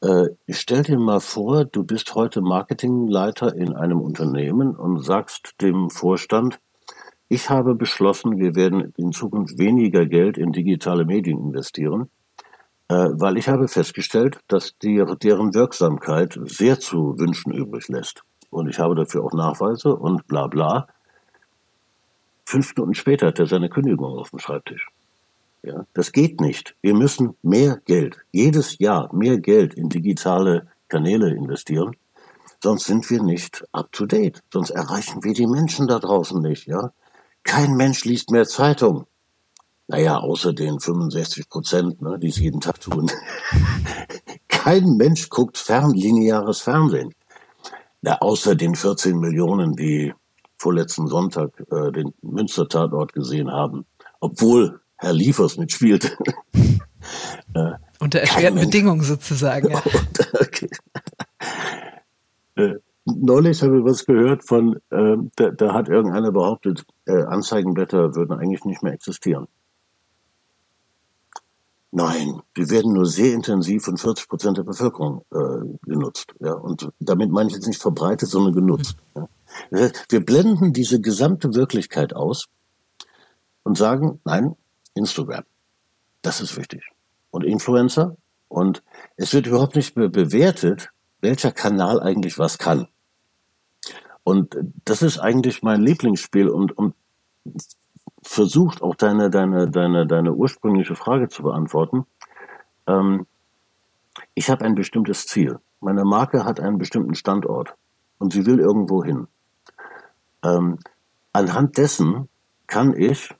Äh, stell dir mal vor, du bist heute Marketingleiter in einem Unternehmen und sagst dem Vorstand, ich habe beschlossen, wir werden in Zukunft weniger Geld in digitale Medien investieren, äh, weil ich habe festgestellt, dass die, deren Wirksamkeit sehr zu wünschen übrig lässt. Und ich habe dafür auch Nachweise und bla bla. Fünf Minuten später hat er seine Kündigung auf dem Schreibtisch. Ja, das geht nicht. Wir müssen mehr Geld, jedes Jahr mehr Geld in digitale Kanäle investieren. Sonst sind wir nicht up to date. Sonst erreichen wir die Menschen da draußen nicht, ja. Kein Mensch liest mehr Zeitung. Naja, außer den 65 Prozent, ne, die es jeden Tag tun. Kein Mensch guckt fernlineares Fernsehen. Ja, außer den 14 Millionen, die vorletzten Sonntag äh, den Münster-Tatort gesehen haben. Obwohl Herr Liefers mitspielte. äh, Unter erschwerten Bedingungen sozusagen. Ja. äh, neulich habe ich was gehört von, äh, da, da, hat irgendeiner behauptet, äh, Anzeigenblätter würden eigentlich nicht mehr existieren. Nein, die werden nur sehr intensiv von 40 Prozent der Bevölkerung äh, genutzt. Ja, und damit meine ich jetzt nicht verbreitet, sondern genutzt. Ja. Das heißt, wir blenden diese gesamte Wirklichkeit aus und sagen, nein, Instagram. Das ist wichtig. Und Influencer. Und es wird überhaupt nicht mehr bewertet, welcher Kanal eigentlich was kann. Und das ist eigentlich mein Lieblingsspiel und, und versucht auch deine, deine, deine, deine ursprüngliche Frage zu beantworten. Ähm, ich habe ein bestimmtes Ziel. Meine Marke hat einen bestimmten Standort und sie will irgendwo hin. Ähm, anhand dessen kann ich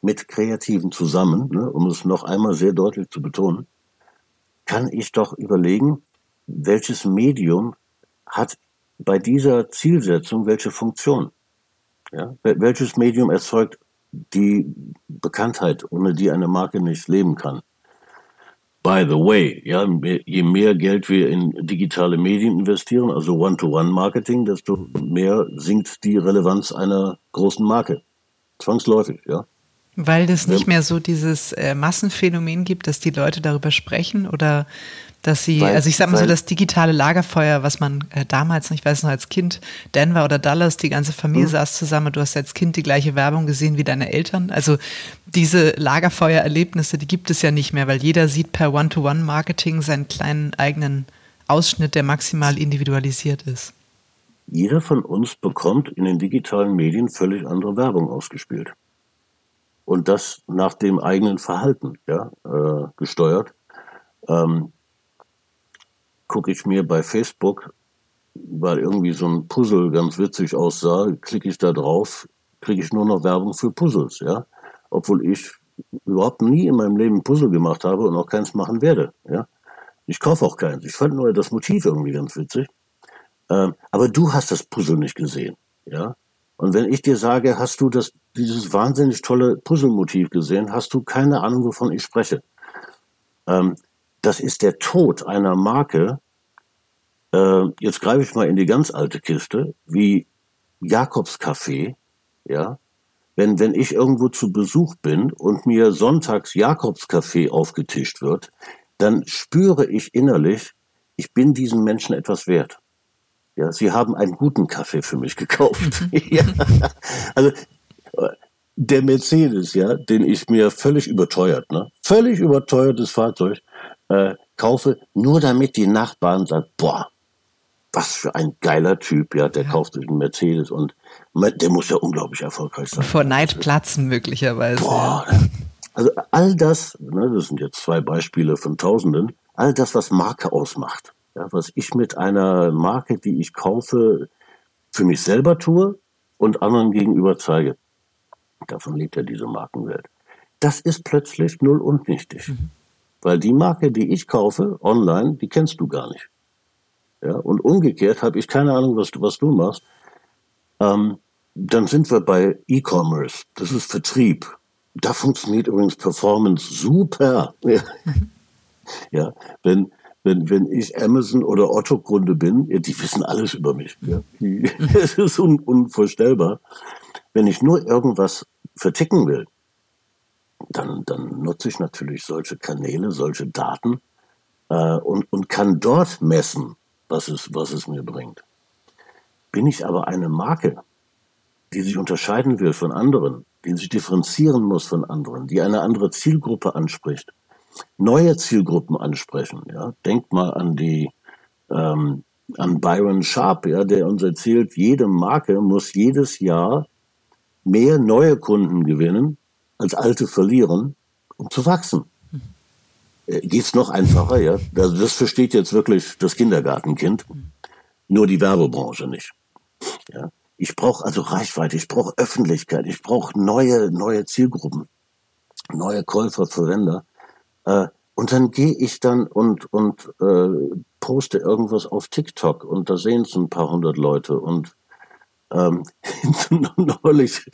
mit Kreativen zusammen, ne, um es noch einmal sehr deutlich zu betonen, kann ich doch überlegen, welches Medium hat bei dieser Zielsetzung welche Funktion. Ja? Welches Medium erzeugt die Bekanntheit, ohne die eine Marke nicht leben kann. By the way, ja, je mehr Geld wir in digitale Medien investieren, also One-to-One-Marketing, desto mehr sinkt die Relevanz einer großen Marke. Zwangsläufig, ja. Weil es nicht mehr so dieses äh, Massenphänomen gibt, dass die Leute darüber sprechen oder dass sie, weil, also ich sag mal so, das digitale Lagerfeuer, was man äh, damals, ich weiß noch als Kind, Denver oder Dallas, die ganze Familie mhm. saß zusammen, du hast als Kind die gleiche Werbung gesehen wie deine Eltern. Also diese Lagerfeuererlebnisse, die gibt es ja nicht mehr, weil jeder sieht per One-to-One-Marketing seinen kleinen eigenen Ausschnitt, der maximal individualisiert ist. Jeder von uns bekommt in den digitalen Medien völlig andere Werbung ausgespielt. Und das nach dem eigenen Verhalten ja, äh, gesteuert. Ähm, gucke ich mir bei Facebook, weil irgendwie so ein Puzzle ganz witzig aussah, klicke ich da drauf, kriege ich nur noch Werbung für Puzzles, ja. Obwohl ich überhaupt nie in meinem Leben Puzzle gemacht habe und auch keins machen werde, ja. Ich kaufe auch keins. Ich fand nur das Motiv irgendwie ganz witzig. Ähm, aber du hast das Puzzle nicht gesehen, ja. Und wenn ich dir sage, hast du das, dieses wahnsinnig tolle Puzzlemotiv gesehen, hast du keine Ahnung, wovon ich spreche. Ähm, das ist der Tod einer Marke, äh, jetzt greife ich mal in die ganz alte Kiste, wie Jakobscafé, ja. Wenn, wenn ich irgendwo zu Besuch bin und mir sonntags Jakobscafé aufgetischt wird, dann spüre ich innerlich, ich bin diesen Menschen etwas wert. Ja, sie haben einen guten Kaffee für mich gekauft. ja. Also der Mercedes, ja, den ich mir völlig überteuert, ne, völlig überteuertes Fahrzeug äh, kaufe, nur damit die Nachbarn sagen, boah, was für ein geiler Typ, ja, der ja. kauft sich einen Mercedes und der muss ja unglaublich erfolgreich sein. Vor Neid platzen möglicherweise. Boah, ja. Also all das, ne, das sind jetzt zwei Beispiele von Tausenden, all das, was Marke ausmacht, ja, was ich mit einer Marke, die ich kaufe, für mich selber tue und anderen gegenüber zeige. Davon lebt ja diese Markenwelt. Das ist plötzlich null und nichtig. Mhm. Weil die Marke, die ich kaufe, online, die kennst du gar nicht. Ja, und umgekehrt habe ich keine Ahnung, was du, was du machst. Ähm, dann sind wir bei E-Commerce. Das ist Vertrieb. Da funktioniert übrigens Performance super. Ja, ja wenn, wenn, wenn ich Amazon oder Otto-Kunde bin, ja, die wissen alles über mich. Ja. Ist un, unvorstellbar. Wenn ich nur irgendwas verticken will, dann, dann nutze ich natürlich solche Kanäle, solche Daten äh, und, und kann dort messen, was es, was es mir bringt. Bin ich aber eine Marke, die sich unterscheiden will von anderen, die sich differenzieren muss von anderen, die eine andere Zielgruppe anspricht, neue Zielgruppen ansprechen. Ja? Denkt mal an die ähm, an Byron Sharp, ja, der uns erzählt, jede Marke muss jedes Jahr mehr neue Kunden gewinnen, als alte verlieren, um zu wachsen. Äh, geht's noch einfacher, ja. Also das versteht jetzt wirklich das Kindergartenkind. Nur die Werbebranche nicht. Ja. Ich brauche also Reichweite, ich brauche Öffentlichkeit, ich brauche neue, neue Zielgruppen, neue Käufer, Verwender. Äh, und dann gehe ich dann und, und äh, poste irgendwas auf TikTok und da sehen es ein paar hundert Leute. Und ähm, neulich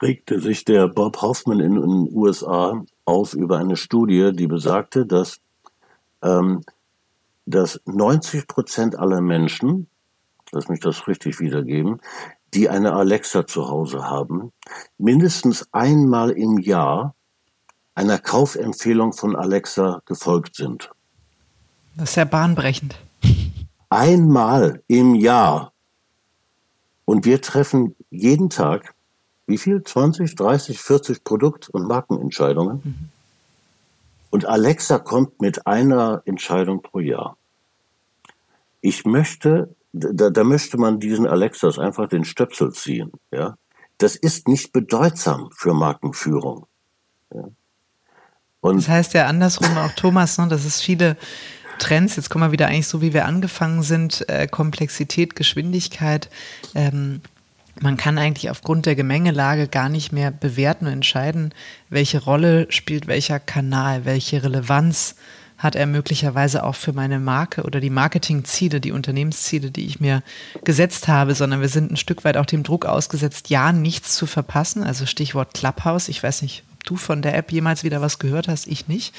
regte sich der Bob Hoffman in den USA auf über eine Studie, die besagte, dass, ähm, dass 90 Prozent aller Menschen, lass mich das richtig wiedergeben, die eine Alexa zu Hause haben, mindestens einmal im Jahr einer Kaufempfehlung von Alexa gefolgt sind. Das ist ja bahnbrechend. Einmal im Jahr Und wir treffen jeden Tag, wie viel? 20, 30, 40 Produkt- und Markenentscheidungen. Mhm. Und Alexa kommt mit einer Entscheidung pro Jahr. Ich möchte, da, da möchte man diesen Alexas einfach den Stöpsel ziehen, ja. Das ist nicht bedeutsam für Markenführung. Ja. Und das heißt ja andersrum auch Thomas, ne, dass es viele Trends, jetzt kommen wir wieder eigentlich so, wie wir angefangen sind, äh, Komplexität, Geschwindigkeit. Ähm, man kann eigentlich aufgrund der Gemengelage gar nicht mehr bewerten und entscheiden, welche Rolle spielt welcher Kanal, welche Relevanz hat er möglicherweise auch für meine Marke oder die Marketingziele, die Unternehmensziele, die ich mir gesetzt habe, sondern wir sind ein Stück weit auch dem Druck ausgesetzt, ja, nichts zu verpassen. Also Stichwort Clubhouse. Ich weiß nicht, du von der App jemals wieder was gehört hast, ich nicht.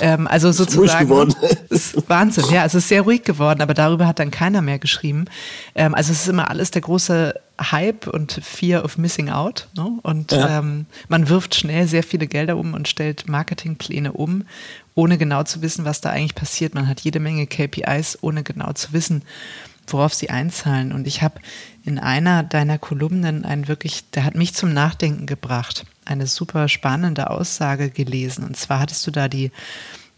Ähm, also sozusagen. Ruhig geworden. ist Wahnsinn. Ja, es ist sehr ruhig geworden, aber darüber hat dann keiner mehr geschrieben. Ähm, also es ist immer alles der große Hype und Fear of Missing Out. Ne? Und ja. ähm, man wirft schnell sehr viele Gelder um und stellt Marketingpläne um, ohne genau zu wissen, was da eigentlich passiert. Man hat jede Menge KPIs, ohne genau zu wissen, worauf sie einzahlen. Und ich habe in einer deiner Kolumnen einen wirklich, der hat mich zum Nachdenken gebracht, eine super spannende Aussage gelesen. Und zwar hattest du da die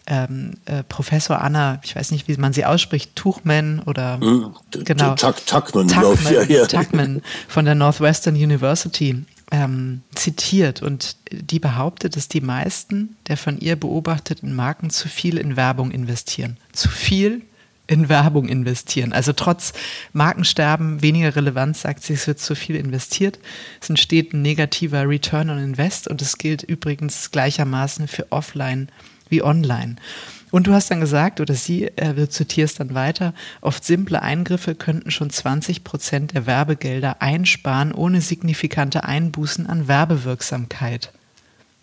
ähm, äh, Professor Anna, ich weiß nicht, wie man sie ausspricht, Tuchman oder hm, genau, Tuck, Tuckman, glaube ich. Ja, ja. Tuckman von der Northwestern University ähm, zitiert und die behauptet, dass die meisten der von ihr beobachteten Marken zu viel in Werbung investieren. Zu viel in Werbung investieren. Also trotz Markensterben, weniger Relevanz, sagt sie, es wird zu viel investiert. Es entsteht ein negativer Return on Invest und es gilt übrigens gleichermaßen für Offline wie online. Und du hast dann gesagt, oder sie, äh, zitierst dann weiter, oft simple Eingriffe könnten schon 20 Prozent der Werbegelder einsparen, ohne signifikante Einbußen an Werbewirksamkeit.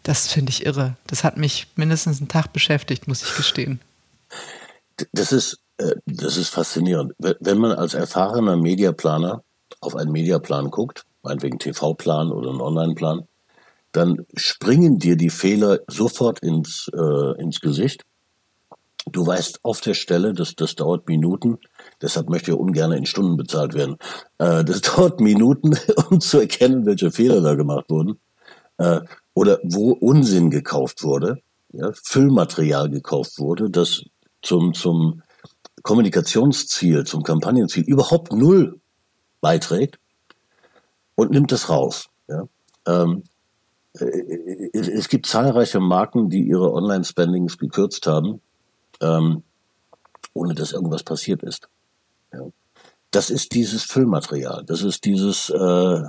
Das finde ich irre. Das hat mich mindestens einen Tag beschäftigt, muss ich gestehen. Das ist das ist faszinierend. Wenn man als erfahrener Mediaplaner auf einen Mediaplan guckt, meinetwegen TV-Plan oder einen Online-Plan, dann springen dir die Fehler sofort ins, äh, ins Gesicht. Du weißt auf der Stelle, dass das dauert Minuten, deshalb möchte ich ungern in Stunden bezahlt werden. Äh, das dauert Minuten, um zu erkennen, welche Fehler da gemacht wurden. Äh, oder wo Unsinn gekauft wurde, ja, Füllmaterial gekauft wurde, das zum, zum Kommunikationsziel, zum Kampagnenziel überhaupt null beiträgt und nimmt es raus. Ja? Ähm, äh, es gibt zahlreiche Marken, die ihre Online-Spendings gekürzt haben, ähm, ohne dass irgendwas passiert ist. Ja? Das ist dieses Füllmaterial, das ist dieses äh,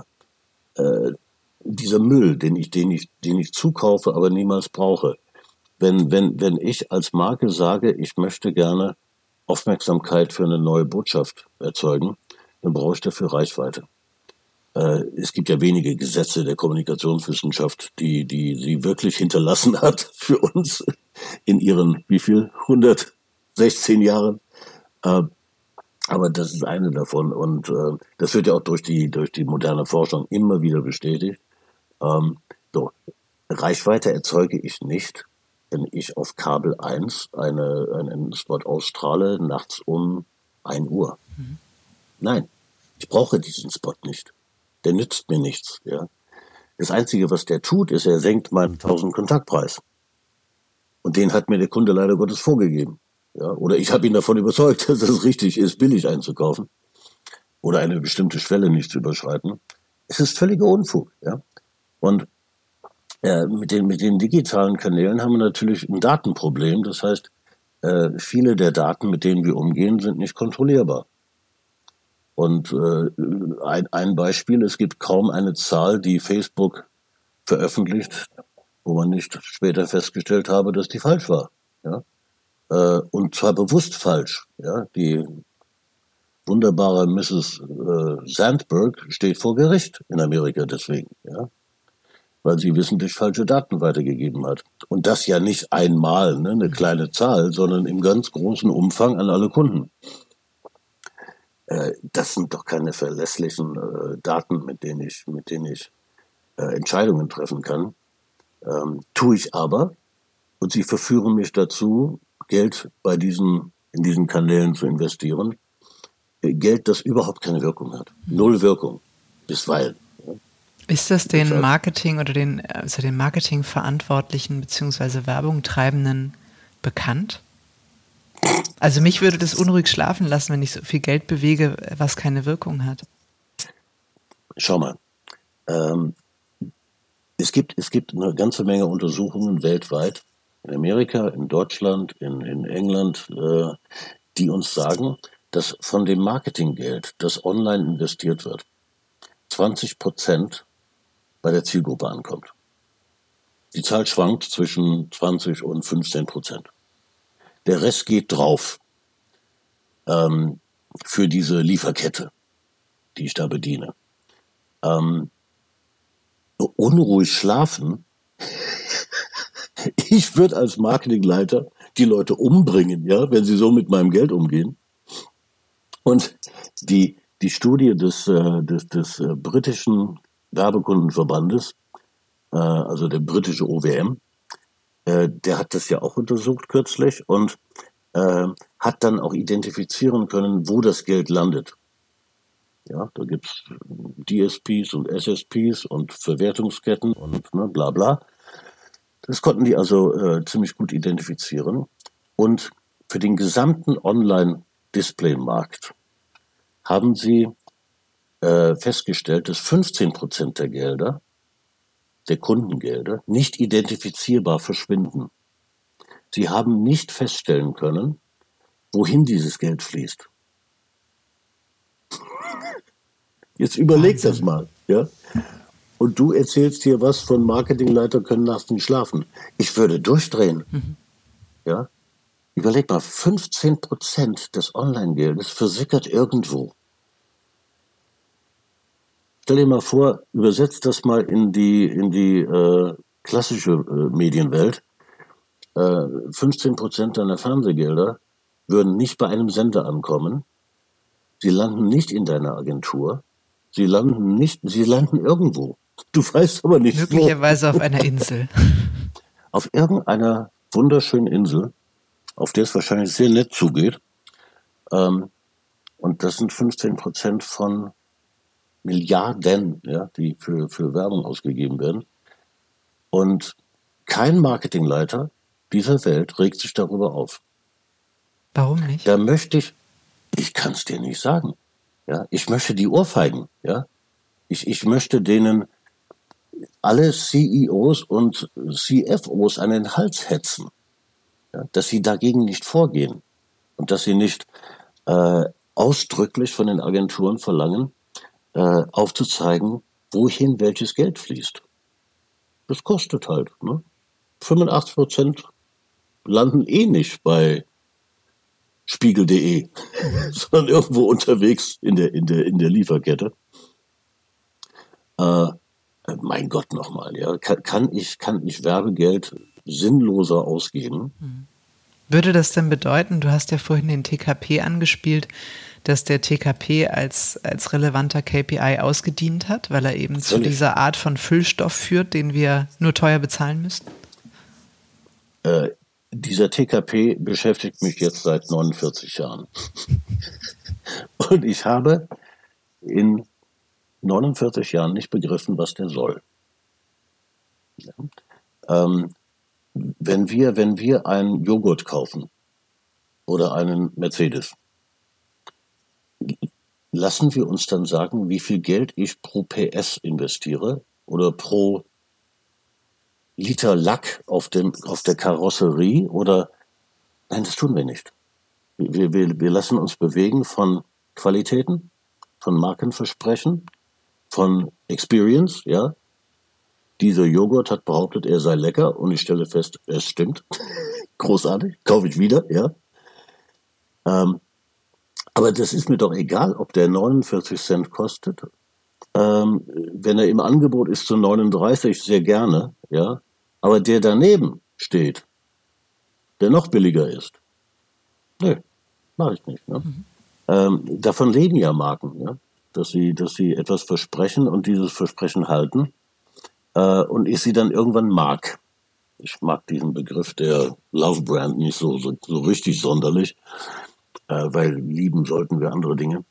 äh, dieser Müll, den ich, den ich, den ich zukaufe, aber niemals brauche. Wenn, wenn, wenn ich als Marke sage, ich möchte gerne Aufmerksamkeit für eine neue Botschaft erzeugen, dann brauche ich dafür Reichweite. Äh, es gibt ja wenige Gesetze der Kommunikationswissenschaft, die, die sie wirklich hinterlassen hat für uns in ihren, wie viel, 116 Jahren. Äh, aber das ist eine davon und äh, das wird ja auch durch die, durch die moderne Forschung immer wieder bestätigt. Ähm, so, Reichweite erzeuge ich nicht, wenn ich auf Kabel 1 eine, einen Spot ausstrahle, nachts um 1 Uhr. Mhm. Nein, ich brauche diesen Spot nicht. Der nützt mir nichts. Ja. Das Einzige, was der tut, ist, er senkt meinen 1000 Kontaktpreis. Und den hat mir der Kunde leider Gottes vorgegeben. Ja. Oder ich habe ihn davon überzeugt, dass es richtig ist, billig einzukaufen. Oder eine bestimmte Schwelle nicht zu überschreiten. Es ist völliger Unfug. Ja. Und äh, mit, den, mit den digitalen Kanälen haben wir natürlich ein Datenproblem. Das heißt, äh, viele der Daten, mit denen wir umgehen, sind nicht kontrollierbar. Und äh, ein, ein Beispiel, es gibt kaum eine Zahl, die Facebook veröffentlicht, wo man nicht später festgestellt habe, dass die falsch war. Ja? Äh, und zwar bewusst falsch. Ja? Die wunderbare Mrs. Äh, Sandberg steht vor Gericht in Amerika deswegen. Ja? Weil sie wissentlich falsche Daten weitergegeben hat. Und das ja nicht einmal, ne, eine kleine Zahl, sondern im ganz großen Umfang an alle Kunden. Äh, das sind doch keine verlässlichen äh, Daten, mit denen ich, mit denen ich äh, Entscheidungen treffen kann. Ähm, tue ich aber, und sie verführen mich dazu, Geld bei diesen, in diesen Kanälen zu investieren. Äh, Geld, das überhaupt keine Wirkung hat. Null Wirkung. Bisweilen. Ist das den Marketing oder den, also den Marketingverantwortlichen bzw. Werbung treibenden bekannt? Also mich würde das unruhig schlafen lassen, wenn ich so viel Geld bewege, was keine Wirkung hat. Schau mal, ähm, es, gibt, es gibt eine ganze Menge Untersuchungen weltweit, in Amerika, in Deutschland, in, in England, äh, die uns sagen, dass von dem Marketinggeld, das online investiert wird, 20 Prozent bei der Zielgruppe ankommt. Die Zahl schwankt zwischen 20 und 15 Prozent. Der Rest geht drauf ähm, für diese Lieferkette, die ich da bediene. Ähm, unruhig schlafen. ich würde als Marketingleiter die Leute umbringen, ja, wenn sie so mit meinem Geld umgehen. Und die, die Studie des, äh, des, des äh, britischen Werbekundenverbandes, äh, also der britische OWM, äh, der hat das ja auch untersucht kürzlich und äh, hat dann auch identifizieren können, wo das Geld landet. Ja, da gibt's DSPs und SSPs und Verwertungsketten und ne, bla bla. Das konnten die also äh, ziemlich gut identifizieren. Und für den gesamten Online-Display-Markt haben sie äh, festgestellt, dass 15 Prozent der Gelder der Kundengelder nicht identifizierbar verschwinden. Sie haben nicht feststellen können, wohin dieses Geld fließt. Jetzt überleg das mal, ja? Und du erzählst hier was von Marketingleiter können nachts nicht schlafen. Ich würde durchdrehen. Mhm. Ja? Überleg mal, 15 Prozent des Online-Geldes versickert irgendwo. Stell dir mal vor, übersetzt das mal in die, in die äh, klassische äh, Medienwelt. Äh, 15 Prozent deiner Fernsehgelder würden nicht bei einem Sender ankommen. Sie landen nicht in deiner Agentur. Sie landen nicht, sie landen irgendwo. Du weißt aber nicht Möglicherweise wo. auf einer Insel. auf irgendeiner wunderschönen Insel, auf der es wahrscheinlich sehr nett zugeht. Ähm, und das sind 15 Prozent von Milliarden, ja, die für, für Werbung ausgegeben werden. Und kein Marketingleiter dieser Welt regt sich darüber auf. Warum nicht? Da möchte ich, ich kann es dir nicht sagen. Ja, ich möchte die Ohrfeigen. Ja, ich, ich möchte denen alle CEOs und CFOs an den Hals hetzen, ja, dass sie dagegen nicht vorgehen und dass sie nicht äh, ausdrücklich von den Agenturen verlangen, äh, aufzuzeigen, wohin welches Geld fließt. Das kostet halt. Ne? 85 Prozent landen eh nicht bei spiegel.de, sondern irgendwo unterwegs in der, in der, in der Lieferkette. Äh, mein Gott nochmal, ja. Kann, kann, ich, kann ich Werbegeld sinnloser ausgeben? Würde das denn bedeuten, du hast ja vorhin den TKP angespielt, dass der TKP als, als relevanter KPI ausgedient hat, weil er eben Völlig. zu dieser Art von Füllstoff führt, den wir nur teuer bezahlen müssten? Äh, dieser TKP beschäftigt mich jetzt seit 49 Jahren. Und ich habe in 49 Jahren nicht begriffen, was der soll. Ja. Ähm, wenn wir, wenn wir einen Joghurt kaufen oder einen Mercedes, lassen wir uns dann sagen, wie viel Geld ich pro PS investiere oder pro Liter Lack auf, dem, auf der Karosserie oder nein, das tun wir nicht. Wir, wir, wir lassen uns bewegen von Qualitäten, von Markenversprechen, von Experience, ja. Dieser Joghurt hat behauptet, er sei lecker und ich stelle fest, es stimmt. Großartig, kaufe ich wieder, ja. Ähm, aber das ist mir doch egal, ob der 49 Cent kostet. Ähm, wenn er im Angebot ist zu 39, sehr gerne, ja. Aber der daneben steht, der noch billiger ist, nee, mache ich nicht. Ne? Mhm. Ähm, davon leben ja Marken, ja? dass sie, dass sie etwas versprechen und dieses Versprechen halten äh, und ich sie dann irgendwann mag. Ich mag diesen Begriff der Love Brand nicht so, so, so richtig sonderlich äh, weil lieben sollten wir andere Dinge.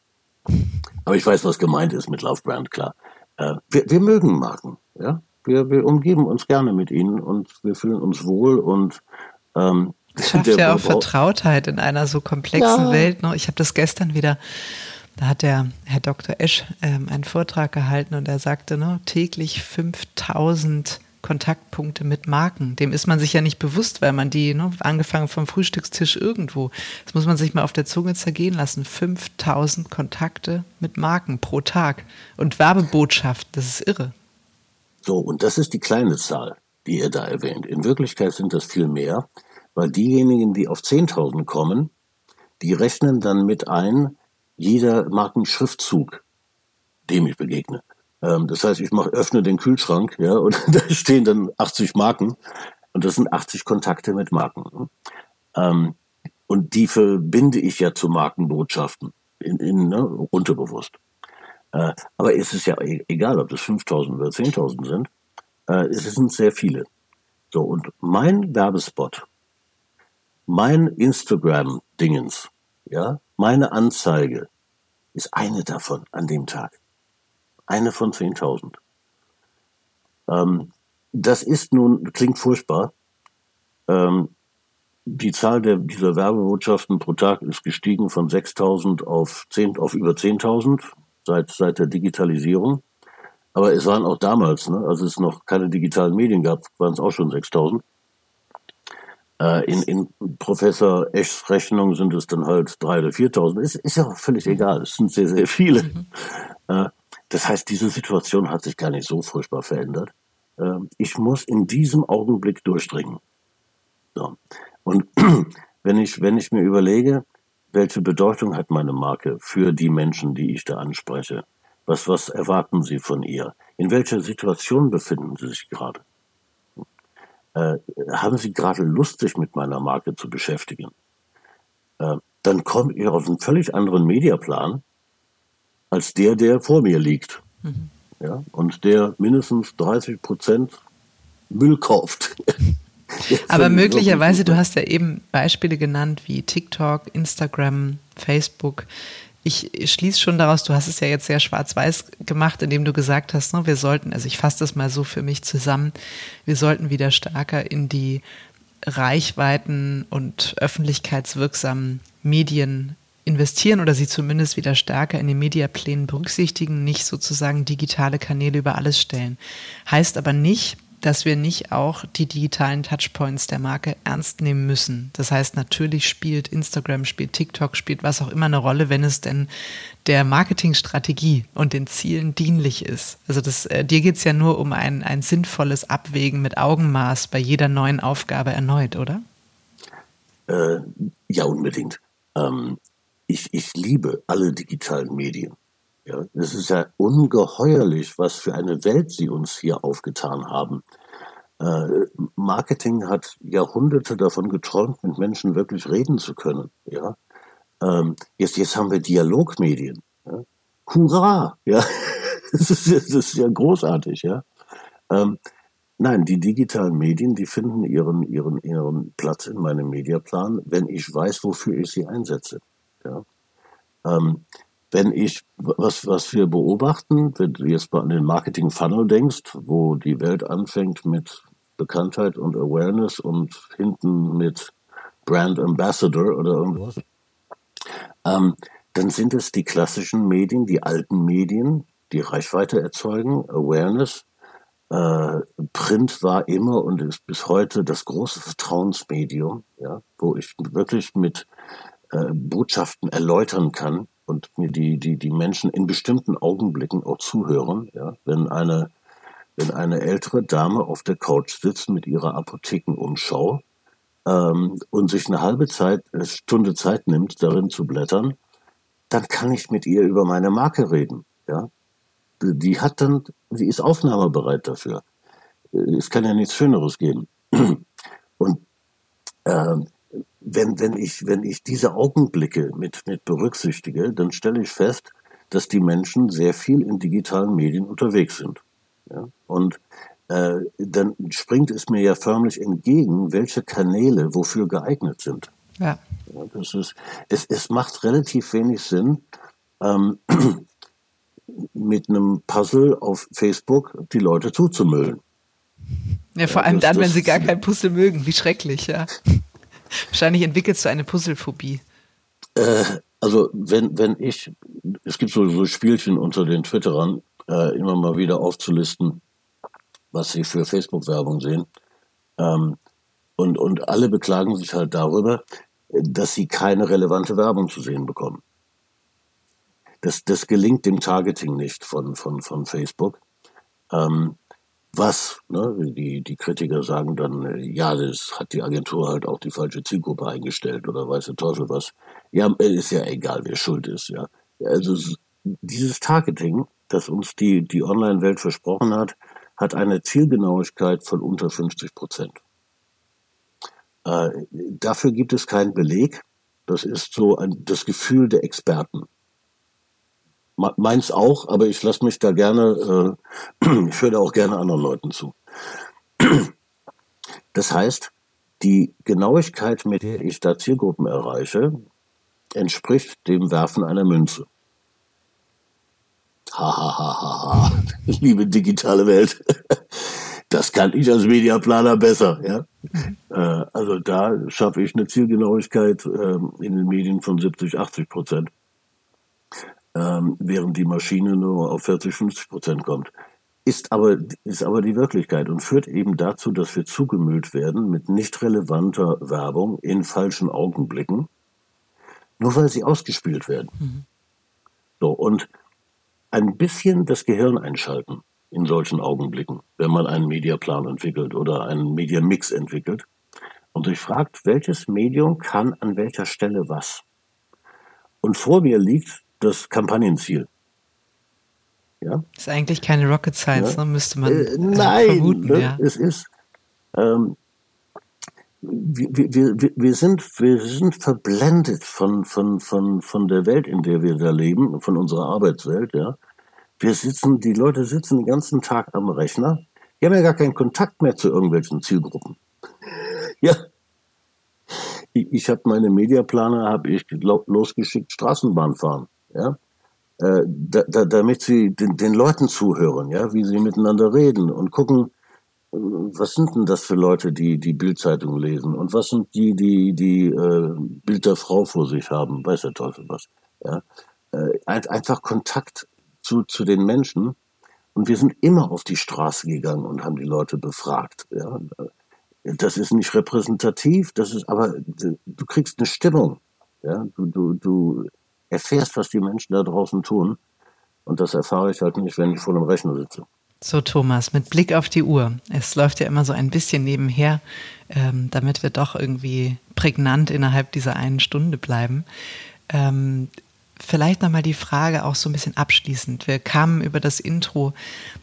Aber ich weiß, was gemeint ist mit Love Brand, klar. Äh, wir, wir mögen Marken, ja. Wir, wir umgeben uns gerne mit ihnen und wir fühlen uns wohl und ähm, das schafft ja auch Vertrautheit in einer so komplexen ja. Welt. Ne? Ich habe das gestern wieder, da hat der Herr Dr. Esch ähm, einen Vortrag gehalten und er sagte, ne, täglich 5000 Kontaktpunkte mit Marken. Dem ist man sich ja nicht bewusst, weil man die, ne, angefangen vom Frühstückstisch irgendwo, das muss man sich mal auf der Zunge zergehen lassen. 5000 Kontakte mit Marken pro Tag und Werbebotschaft, das ist irre. So, und das ist die kleine Zahl, die ihr da erwähnt. In Wirklichkeit sind das viel mehr, weil diejenigen, die auf 10.000 kommen, die rechnen dann mit ein, jeder Markenschriftzug, dem ich begegne. Ähm, das heißt, ich mach, öffne den Kühlschrank, ja, und da stehen dann 80 Marken und das sind 80 Kontakte mit Marken. Ähm, und die verbinde ich ja zu Markenbotschaften, in, in, ne, unterbewusst. Äh, aber es ist ja e-, egal, ob das 5000 oder 10.000 sind, äh, es sind sehr viele. So, und mein Werbespot, mein Instagram-Dingens, ja, meine Anzeige ist eine davon an dem Tag. Eine von 10.000. Ähm, das ist nun, klingt furchtbar. Ähm, die Zahl der, dieser Werbebotschaften pro Tag ist gestiegen von 6.000 auf, 10, auf über 10.000 seit, seit der Digitalisierung. Aber es waren auch damals, ne, als es noch keine digitalen Medien gab, waren es auch schon 6.000. Äh, in, in Professor Eschs Rechnung sind es dann halt 3.000 oder 4.000. Ist, ist ja auch völlig egal. Es sind sehr, sehr viele. Mhm. Äh, das heißt, diese Situation hat sich gar nicht so furchtbar verändert. Ähm, ich muss in diesem Augenblick durchdringen. So. Und wenn ich, wenn ich mir überlege, welche Bedeutung hat meine Marke für die Menschen, die ich da anspreche? Was, was erwarten Sie von ihr? In welcher Situation befinden Sie sich gerade? Äh, haben Sie gerade Lust, sich mit meiner Marke zu beschäftigen? Äh, dann kommt ihr auf einen völlig anderen Mediaplan, als der, der vor mir liegt. Mhm. Ja, und der mindestens 30 Prozent Müll kauft. Aber möglicherweise, du hast ja eben Beispiele genannt wie TikTok, Instagram, Facebook. Ich schließe schon daraus, du hast es ja jetzt sehr schwarz-weiß gemacht, indem du gesagt hast, ne, wir sollten, also ich fasse das mal so für mich zusammen, wir sollten wieder stärker in die Reichweiten und öffentlichkeitswirksamen Medien investieren oder sie zumindest wieder stärker in den Mediaplänen berücksichtigen, nicht sozusagen digitale Kanäle über alles stellen. Heißt aber nicht, dass wir nicht auch die digitalen Touchpoints der Marke ernst nehmen müssen. Das heißt, natürlich spielt Instagram, spielt TikTok, spielt was auch immer eine Rolle, wenn es denn der Marketingstrategie und den Zielen dienlich ist. Also das, äh, dir geht es ja nur um ein, ein sinnvolles Abwägen mit Augenmaß bei jeder neuen Aufgabe erneut, oder? Äh, ja, unbedingt. Ähm, ich, ich liebe alle digitalen Medien. Ja, es ist ja ungeheuerlich, was für eine Welt sie uns hier aufgetan haben. Äh, Marketing hat Jahrhunderte davon geträumt, mit Menschen wirklich reden zu können. Ja, ähm, jetzt, jetzt haben wir Dialogmedien. Ja? Hurra! Ja, das ist, das ist ja großartig. Ja, ähm, nein, die digitalen Medien, die finden ihren, ihren, ihren Platz in meinem Mediaplan, wenn ich weiß, wofür ich sie einsetze. Ja? Ähm, wenn ich, was, was wir beobachten, wenn du jetzt mal an den Marketing Funnel denkst, wo die Welt anfängt mit Bekanntheit und Awareness und hinten mit Brand Ambassador oder irgendwas, ähm, dann sind es die klassischen Medien, die alten Medien, die Reichweite erzeugen, Awareness. Äh, Print war immer und ist bis heute das große Vertrauensmedium, ja, wo ich wirklich mit äh, Botschaften erläutern kann und mir die, die, die Menschen in bestimmten Augenblicken auch zuhören. Ja? Wenn eine, wenn eine ältere Dame auf der Couch sitzt mit ihrer Apothekenumschau ähm, und sich eine halbe Zeit, eine Stunde Zeit nimmt, darin zu blättern, dann kann ich mit ihr über meine Marke reden. Ja? Die hat dann, sie ist aufnahmebereit dafür. Es kann ja nichts Schöneres geben. Und ähm, wenn, wenn, ich, wenn ich diese Augenblicke mit, mit berücksichtige, dann stelle ich fest, dass die Menschen sehr viel in digitalen Medien unterwegs sind. Ja? Und äh, dann springt es mir ja förmlich entgegen, welche Kanäle wofür geeignet sind. Ja. ja das ist, es, es macht relativ wenig Sinn, ähm, mit einem Puzzle auf Facebook die Leute zuzumüllen. Ja, vor allem das, dann, wenn sie gar kein Puzzle mögen. Wie schrecklich, ja. Wahrscheinlich entwickelst du eine Puzzlephobie. Äh, also wenn, wenn ich, es gibt so, so Spielchen unter den Twitterern, äh, immer mal wieder aufzulisten, was sie für Facebook-Werbung sehen. Ähm, und, und alle beklagen sich halt darüber, dass sie keine relevante Werbung zu sehen bekommen. Das, das gelingt dem Targeting nicht von, von, von Facebook. Ähm, was, ne, die, die Kritiker sagen dann, ja, das hat die Agentur halt auch die falsche Zielgruppe eingestellt oder weiß der Teufel was. Ja, ist ja egal, wer schuld ist, ja. Also dieses Targeting, das uns die, die Online-Welt versprochen hat, hat eine Zielgenauigkeit von unter 50 Prozent. Äh, dafür gibt es keinen Beleg. Das ist so ein, das Gefühl der Experten. Meins auch, aber ich lasse mich da gerne, äh, ich höre da auch gerne anderen Leuten zu. Das heißt, die Genauigkeit, mit der ich da Zielgruppen erreiche, entspricht dem Werfen einer Münze. Ha, ha, ha, ha, ha. Liebe digitale Welt. Das kann ich als Mediaplaner besser, ja. Äh, also da schaffe ich eine Zielgenauigkeit äh, in den Medien von 70, 80 Prozent ähm, während die Maschine nur auf 40, 50 Prozent kommt. Ist aber, ist aber die Wirklichkeit und führt eben dazu, dass wir zugemüllt werden mit nicht relevanter Werbung in falschen Augenblicken, nur weil sie ausgespielt werden. Mhm. So, und ein bisschen das Gehirn einschalten in solchen Augenblicken, wenn man einen Mediaplan entwickelt oder einen Mediamix entwickelt und sich fragt, welches Medium kann an welcher Stelle was. Und vor mir liegt das Kampagnenziel. Ja? Ist eigentlich keine Rocket Science, ja? ne? müsste man äh, nein, vermuten. Ne? Ja. Es ist, ähm, wir, wir, wir, sind, wir sind verblendet von, von, von, von der Welt, in der wir da leben, von unserer Arbeitswelt, ja. Wir sitzen, die Leute sitzen den ganzen Tag am Rechner. Die haben ja gar keinen Kontakt mehr zu irgendwelchen Zielgruppen. Ja. Ich, ich habe meine Mediaplaner, habe ich losgeschickt, Straßenbahn fahren ja, äh, da, da, damit sie den, den Leuten zuhören, ja, wie sie miteinander reden und gucken, äh, was sind denn das für Leute, die die Bildzeitung lesen? Und was sind die, die die äh, Bild der Frau vor sich haben, weiß der Teufel was, ja, äh, einfach Kontakt zu zu den Menschen. Und wir sind immer auf die Straße gegangen und haben die Leute befragt, ja. Das ist nicht repräsentativ, das ist aber du kriegst eine Stimmung, ja, du du du erfährst, was die Menschen da draußen tun. Und das erfahre ich halt nicht, wenn ich vor dem Rechner sitze. So, Thomas, mit Blick auf die Uhr. Es läuft ja immer so ein bisschen nebenher, ähm, damit wir doch irgendwie prägnant innerhalb dieser einen Stunde bleiben. Ähm, vielleicht nochmal die Frage auch so ein bisschen abschließend. Wir kamen über das Intro,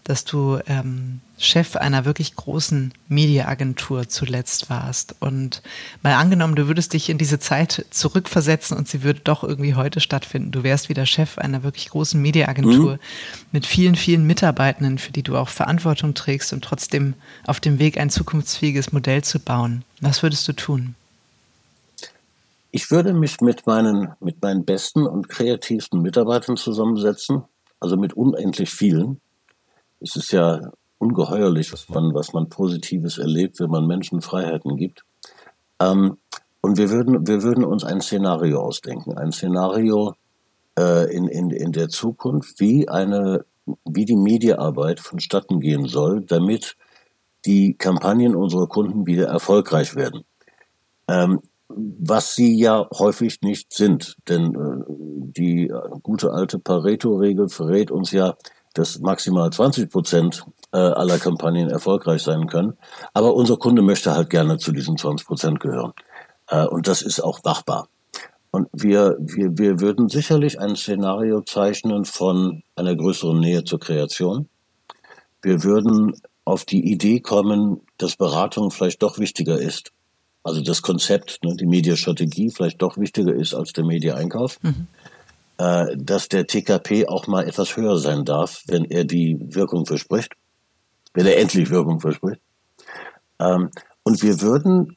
dass du ähm, Chef einer wirklich großen Mediaagentur zuletzt warst. Und mal angenommen, du würdest dich in diese Zeit zurückversetzen und sie würde doch irgendwie heute stattfinden. Du wärst wieder Chef einer wirklich großen Mediaagentur mhm. mit vielen, vielen Mitarbeitenden, für die du auch Verantwortung trägst und trotzdem auf dem Weg ein zukunftsfähiges Modell zu bauen. Was würdest du tun? Ich würde mich mit meinen, mit meinen besten und kreativsten Mitarbeitern zusammensetzen, also mit unendlich vielen. Es ist ja ungeheuerlich, was man, was man Positives erlebt, wenn man Menschen Freiheiten gibt. Ähm, und wir würden, wir würden uns ein Szenario ausdenken, ein Szenario äh, in, in, in der Zukunft, wie eine, wie die Mediaarbeit vonstatten gehen soll, damit die Kampagnen unserer Kunden wieder erfolgreich werden. Ähm, was sie ja häufig nicht sind. Denn äh, die gute alte Pareto-Regel verrät uns ja, dass maximal 20 Prozent äh, aller Kampagnen erfolgreich sein können. Aber unser Kunde möchte halt gerne zu diesen 20 Prozent gehören. Äh, und das ist auch machbar. Und wir, wir, wir würden sicherlich ein Szenario zeichnen von einer größeren Nähe zur Kreation. Wir würden auf die Idee kommen, dass Beratung vielleicht doch wichtiger ist also das Konzept, ne, die Mediastrategie vielleicht doch wichtiger ist als der Mediaeinkauf. Mhm. Äh, dass der TKP auch mal etwas höher sein darf, wenn er die Wirkung verspricht, wenn er endlich Wirkung verspricht. Ähm, und wir würden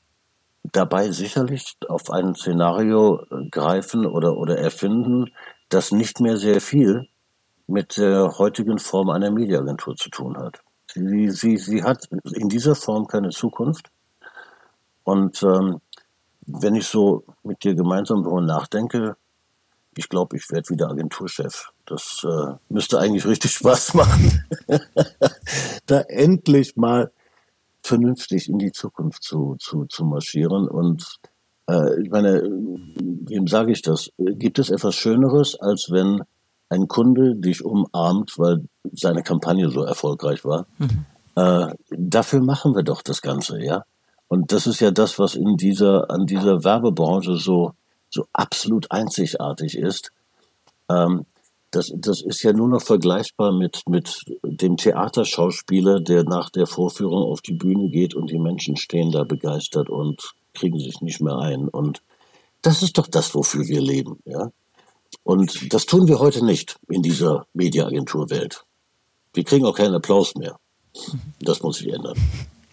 dabei sicherlich auf ein Szenario greifen oder, oder erfinden, das nicht mehr sehr viel mit der heutigen Form einer Mediaagentur zu tun hat. Sie, sie, sie hat in dieser Form keine Zukunft. Und ähm, wenn ich so mit dir gemeinsam darüber nachdenke, ich glaube, ich werde wieder Agenturchef. Das äh, müsste eigentlich richtig Spaß machen, da endlich mal vernünftig in die Zukunft zu, zu, zu marschieren. Und äh, ich meine, wem sage ich das? Gibt es etwas Schöneres, als wenn ein Kunde dich umarmt, weil seine Kampagne so erfolgreich war? Mhm. Äh, dafür machen wir doch das Ganze, ja. Und das ist ja das, was in dieser, an dieser Werbebranche so, so absolut einzigartig ist. Ähm, das, das ist ja nur noch vergleichbar mit, mit dem Theaterschauspieler, der nach der Vorführung auf die Bühne geht und die Menschen stehen da begeistert und kriegen sich nicht mehr ein. Und das ist doch das, wofür wir leben, ja. Und das tun wir heute nicht in dieser Mediaagenturwelt. Wir kriegen auch keinen Applaus mehr. Das muss sich ändern.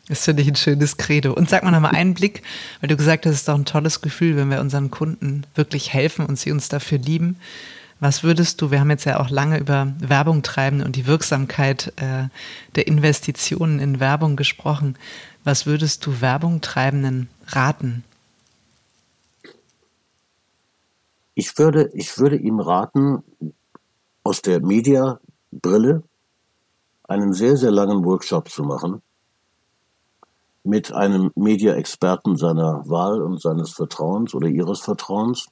Das finde ich ein schönes Credo. Und sag mal nochmal einen Blick, weil du gesagt hast, es ist doch ein tolles Gefühl, wenn wir unseren Kunden wirklich helfen und sie uns dafür lieben. Was würdest du, wir haben jetzt ja auch lange über Werbung treiben und die Wirksamkeit äh, der Investitionen in Werbung gesprochen. Was würdest du Werbung treibenden raten? Ich würde, ich würde ihm raten, aus der Media-Brille einen sehr, sehr langen Workshop zu machen mit einem Media-Experten seiner Wahl und seines Vertrauens oder ihres Vertrauens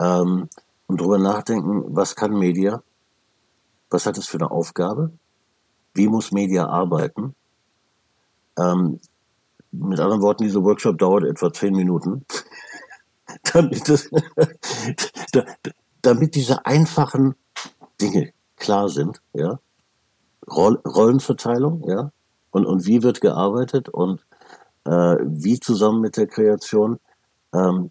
ähm, und darüber nachdenken, was kann Media? Was hat es für eine Aufgabe? Wie muss Media arbeiten? Ähm, mit anderen Worten, dieser Workshop dauert etwa zehn Minuten, damit, das, damit diese einfachen Dinge klar sind, ja. Rollenverteilung, ja, und, und wie wird gearbeitet und wie zusammen mit der Kreation. Ähm,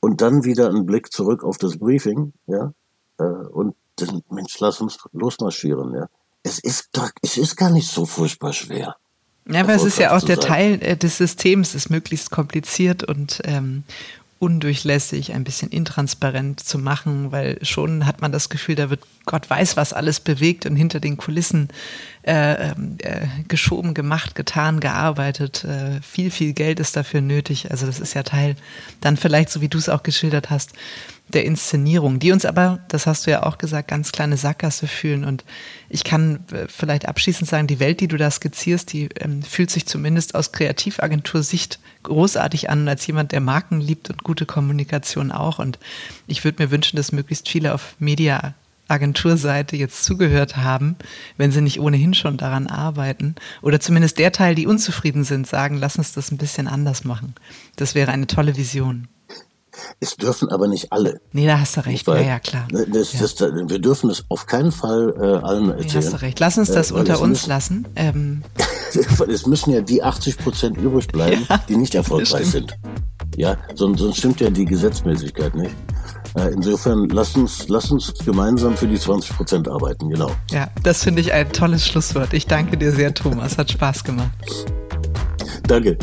und dann wieder ein Blick zurück auf das Briefing, ja, äh, und dann, Mensch, lass uns losmarschieren, ja. Es ist doch, es ist gar nicht so furchtbar schwer. Ja, aber es ist ja auch der sein. Teil äh, des Systems, ist möglichst kompliziert und ähm, undurchlässig, ein bisschen intransparent zu machen, weil schon hat man das Gefühl, da wird Gott weiß, was alles bewegt und hinter den Kulissen äh, ähm, äh, geschoben, gemacht, getan, gearbeitet. Äh, viel, viel Geld ist dafür nötig. Also das ist ja Teil dann vielleicht, so wie du es auch geschildert hast, der Inszenierung, die uns aber, das hast du ja auch gesagt, ganz kleine Sackgasse fühlen. Und ich kann äh, vielleicht abschließend sagen, die Welt, die du da skizzierst, die ähm, fühlt sich zumindest aus Kreativagentur-Sicht großartig an, als jemand, der Marken liebt und gute Kommunikation auch. Und ich würde mir wünschen, dass möglichst viele auf Media Agenturseite jetzt zugehört haben, wenn sie nicht ohnehin schon daran arbeiten. Oder zumindest der Teil, die unzufrieden sind, sagen, lass uns das ein bisschen anders machen. Das wäre eine tolle Vision. Es dürfen aber nicht alle. Nee, da hast du recht. Weil, ja, ja, klar. Ne, das, ja. Das, wir dürfen es auf keinen Fall äh, allen erzählen. Nee, hast du recht. Lass uns das äh, unter uns müssen, lassen. Ähm. es müssen ja die 80 Prozent übrig bleiben, ja, die nicht erfolgreich sind. Ja, sonst, sonst stimmt ja die Gesetzmäßigkeit nicht. Äh, insofern lass uns, lass uns gemeinsam für die 20 Prozent arbeiten, genau. Ja, das finde ich ein tolles Schlusswort. Ich danke dir sehr, Thomas. Hat Spaß gemacht. Danke.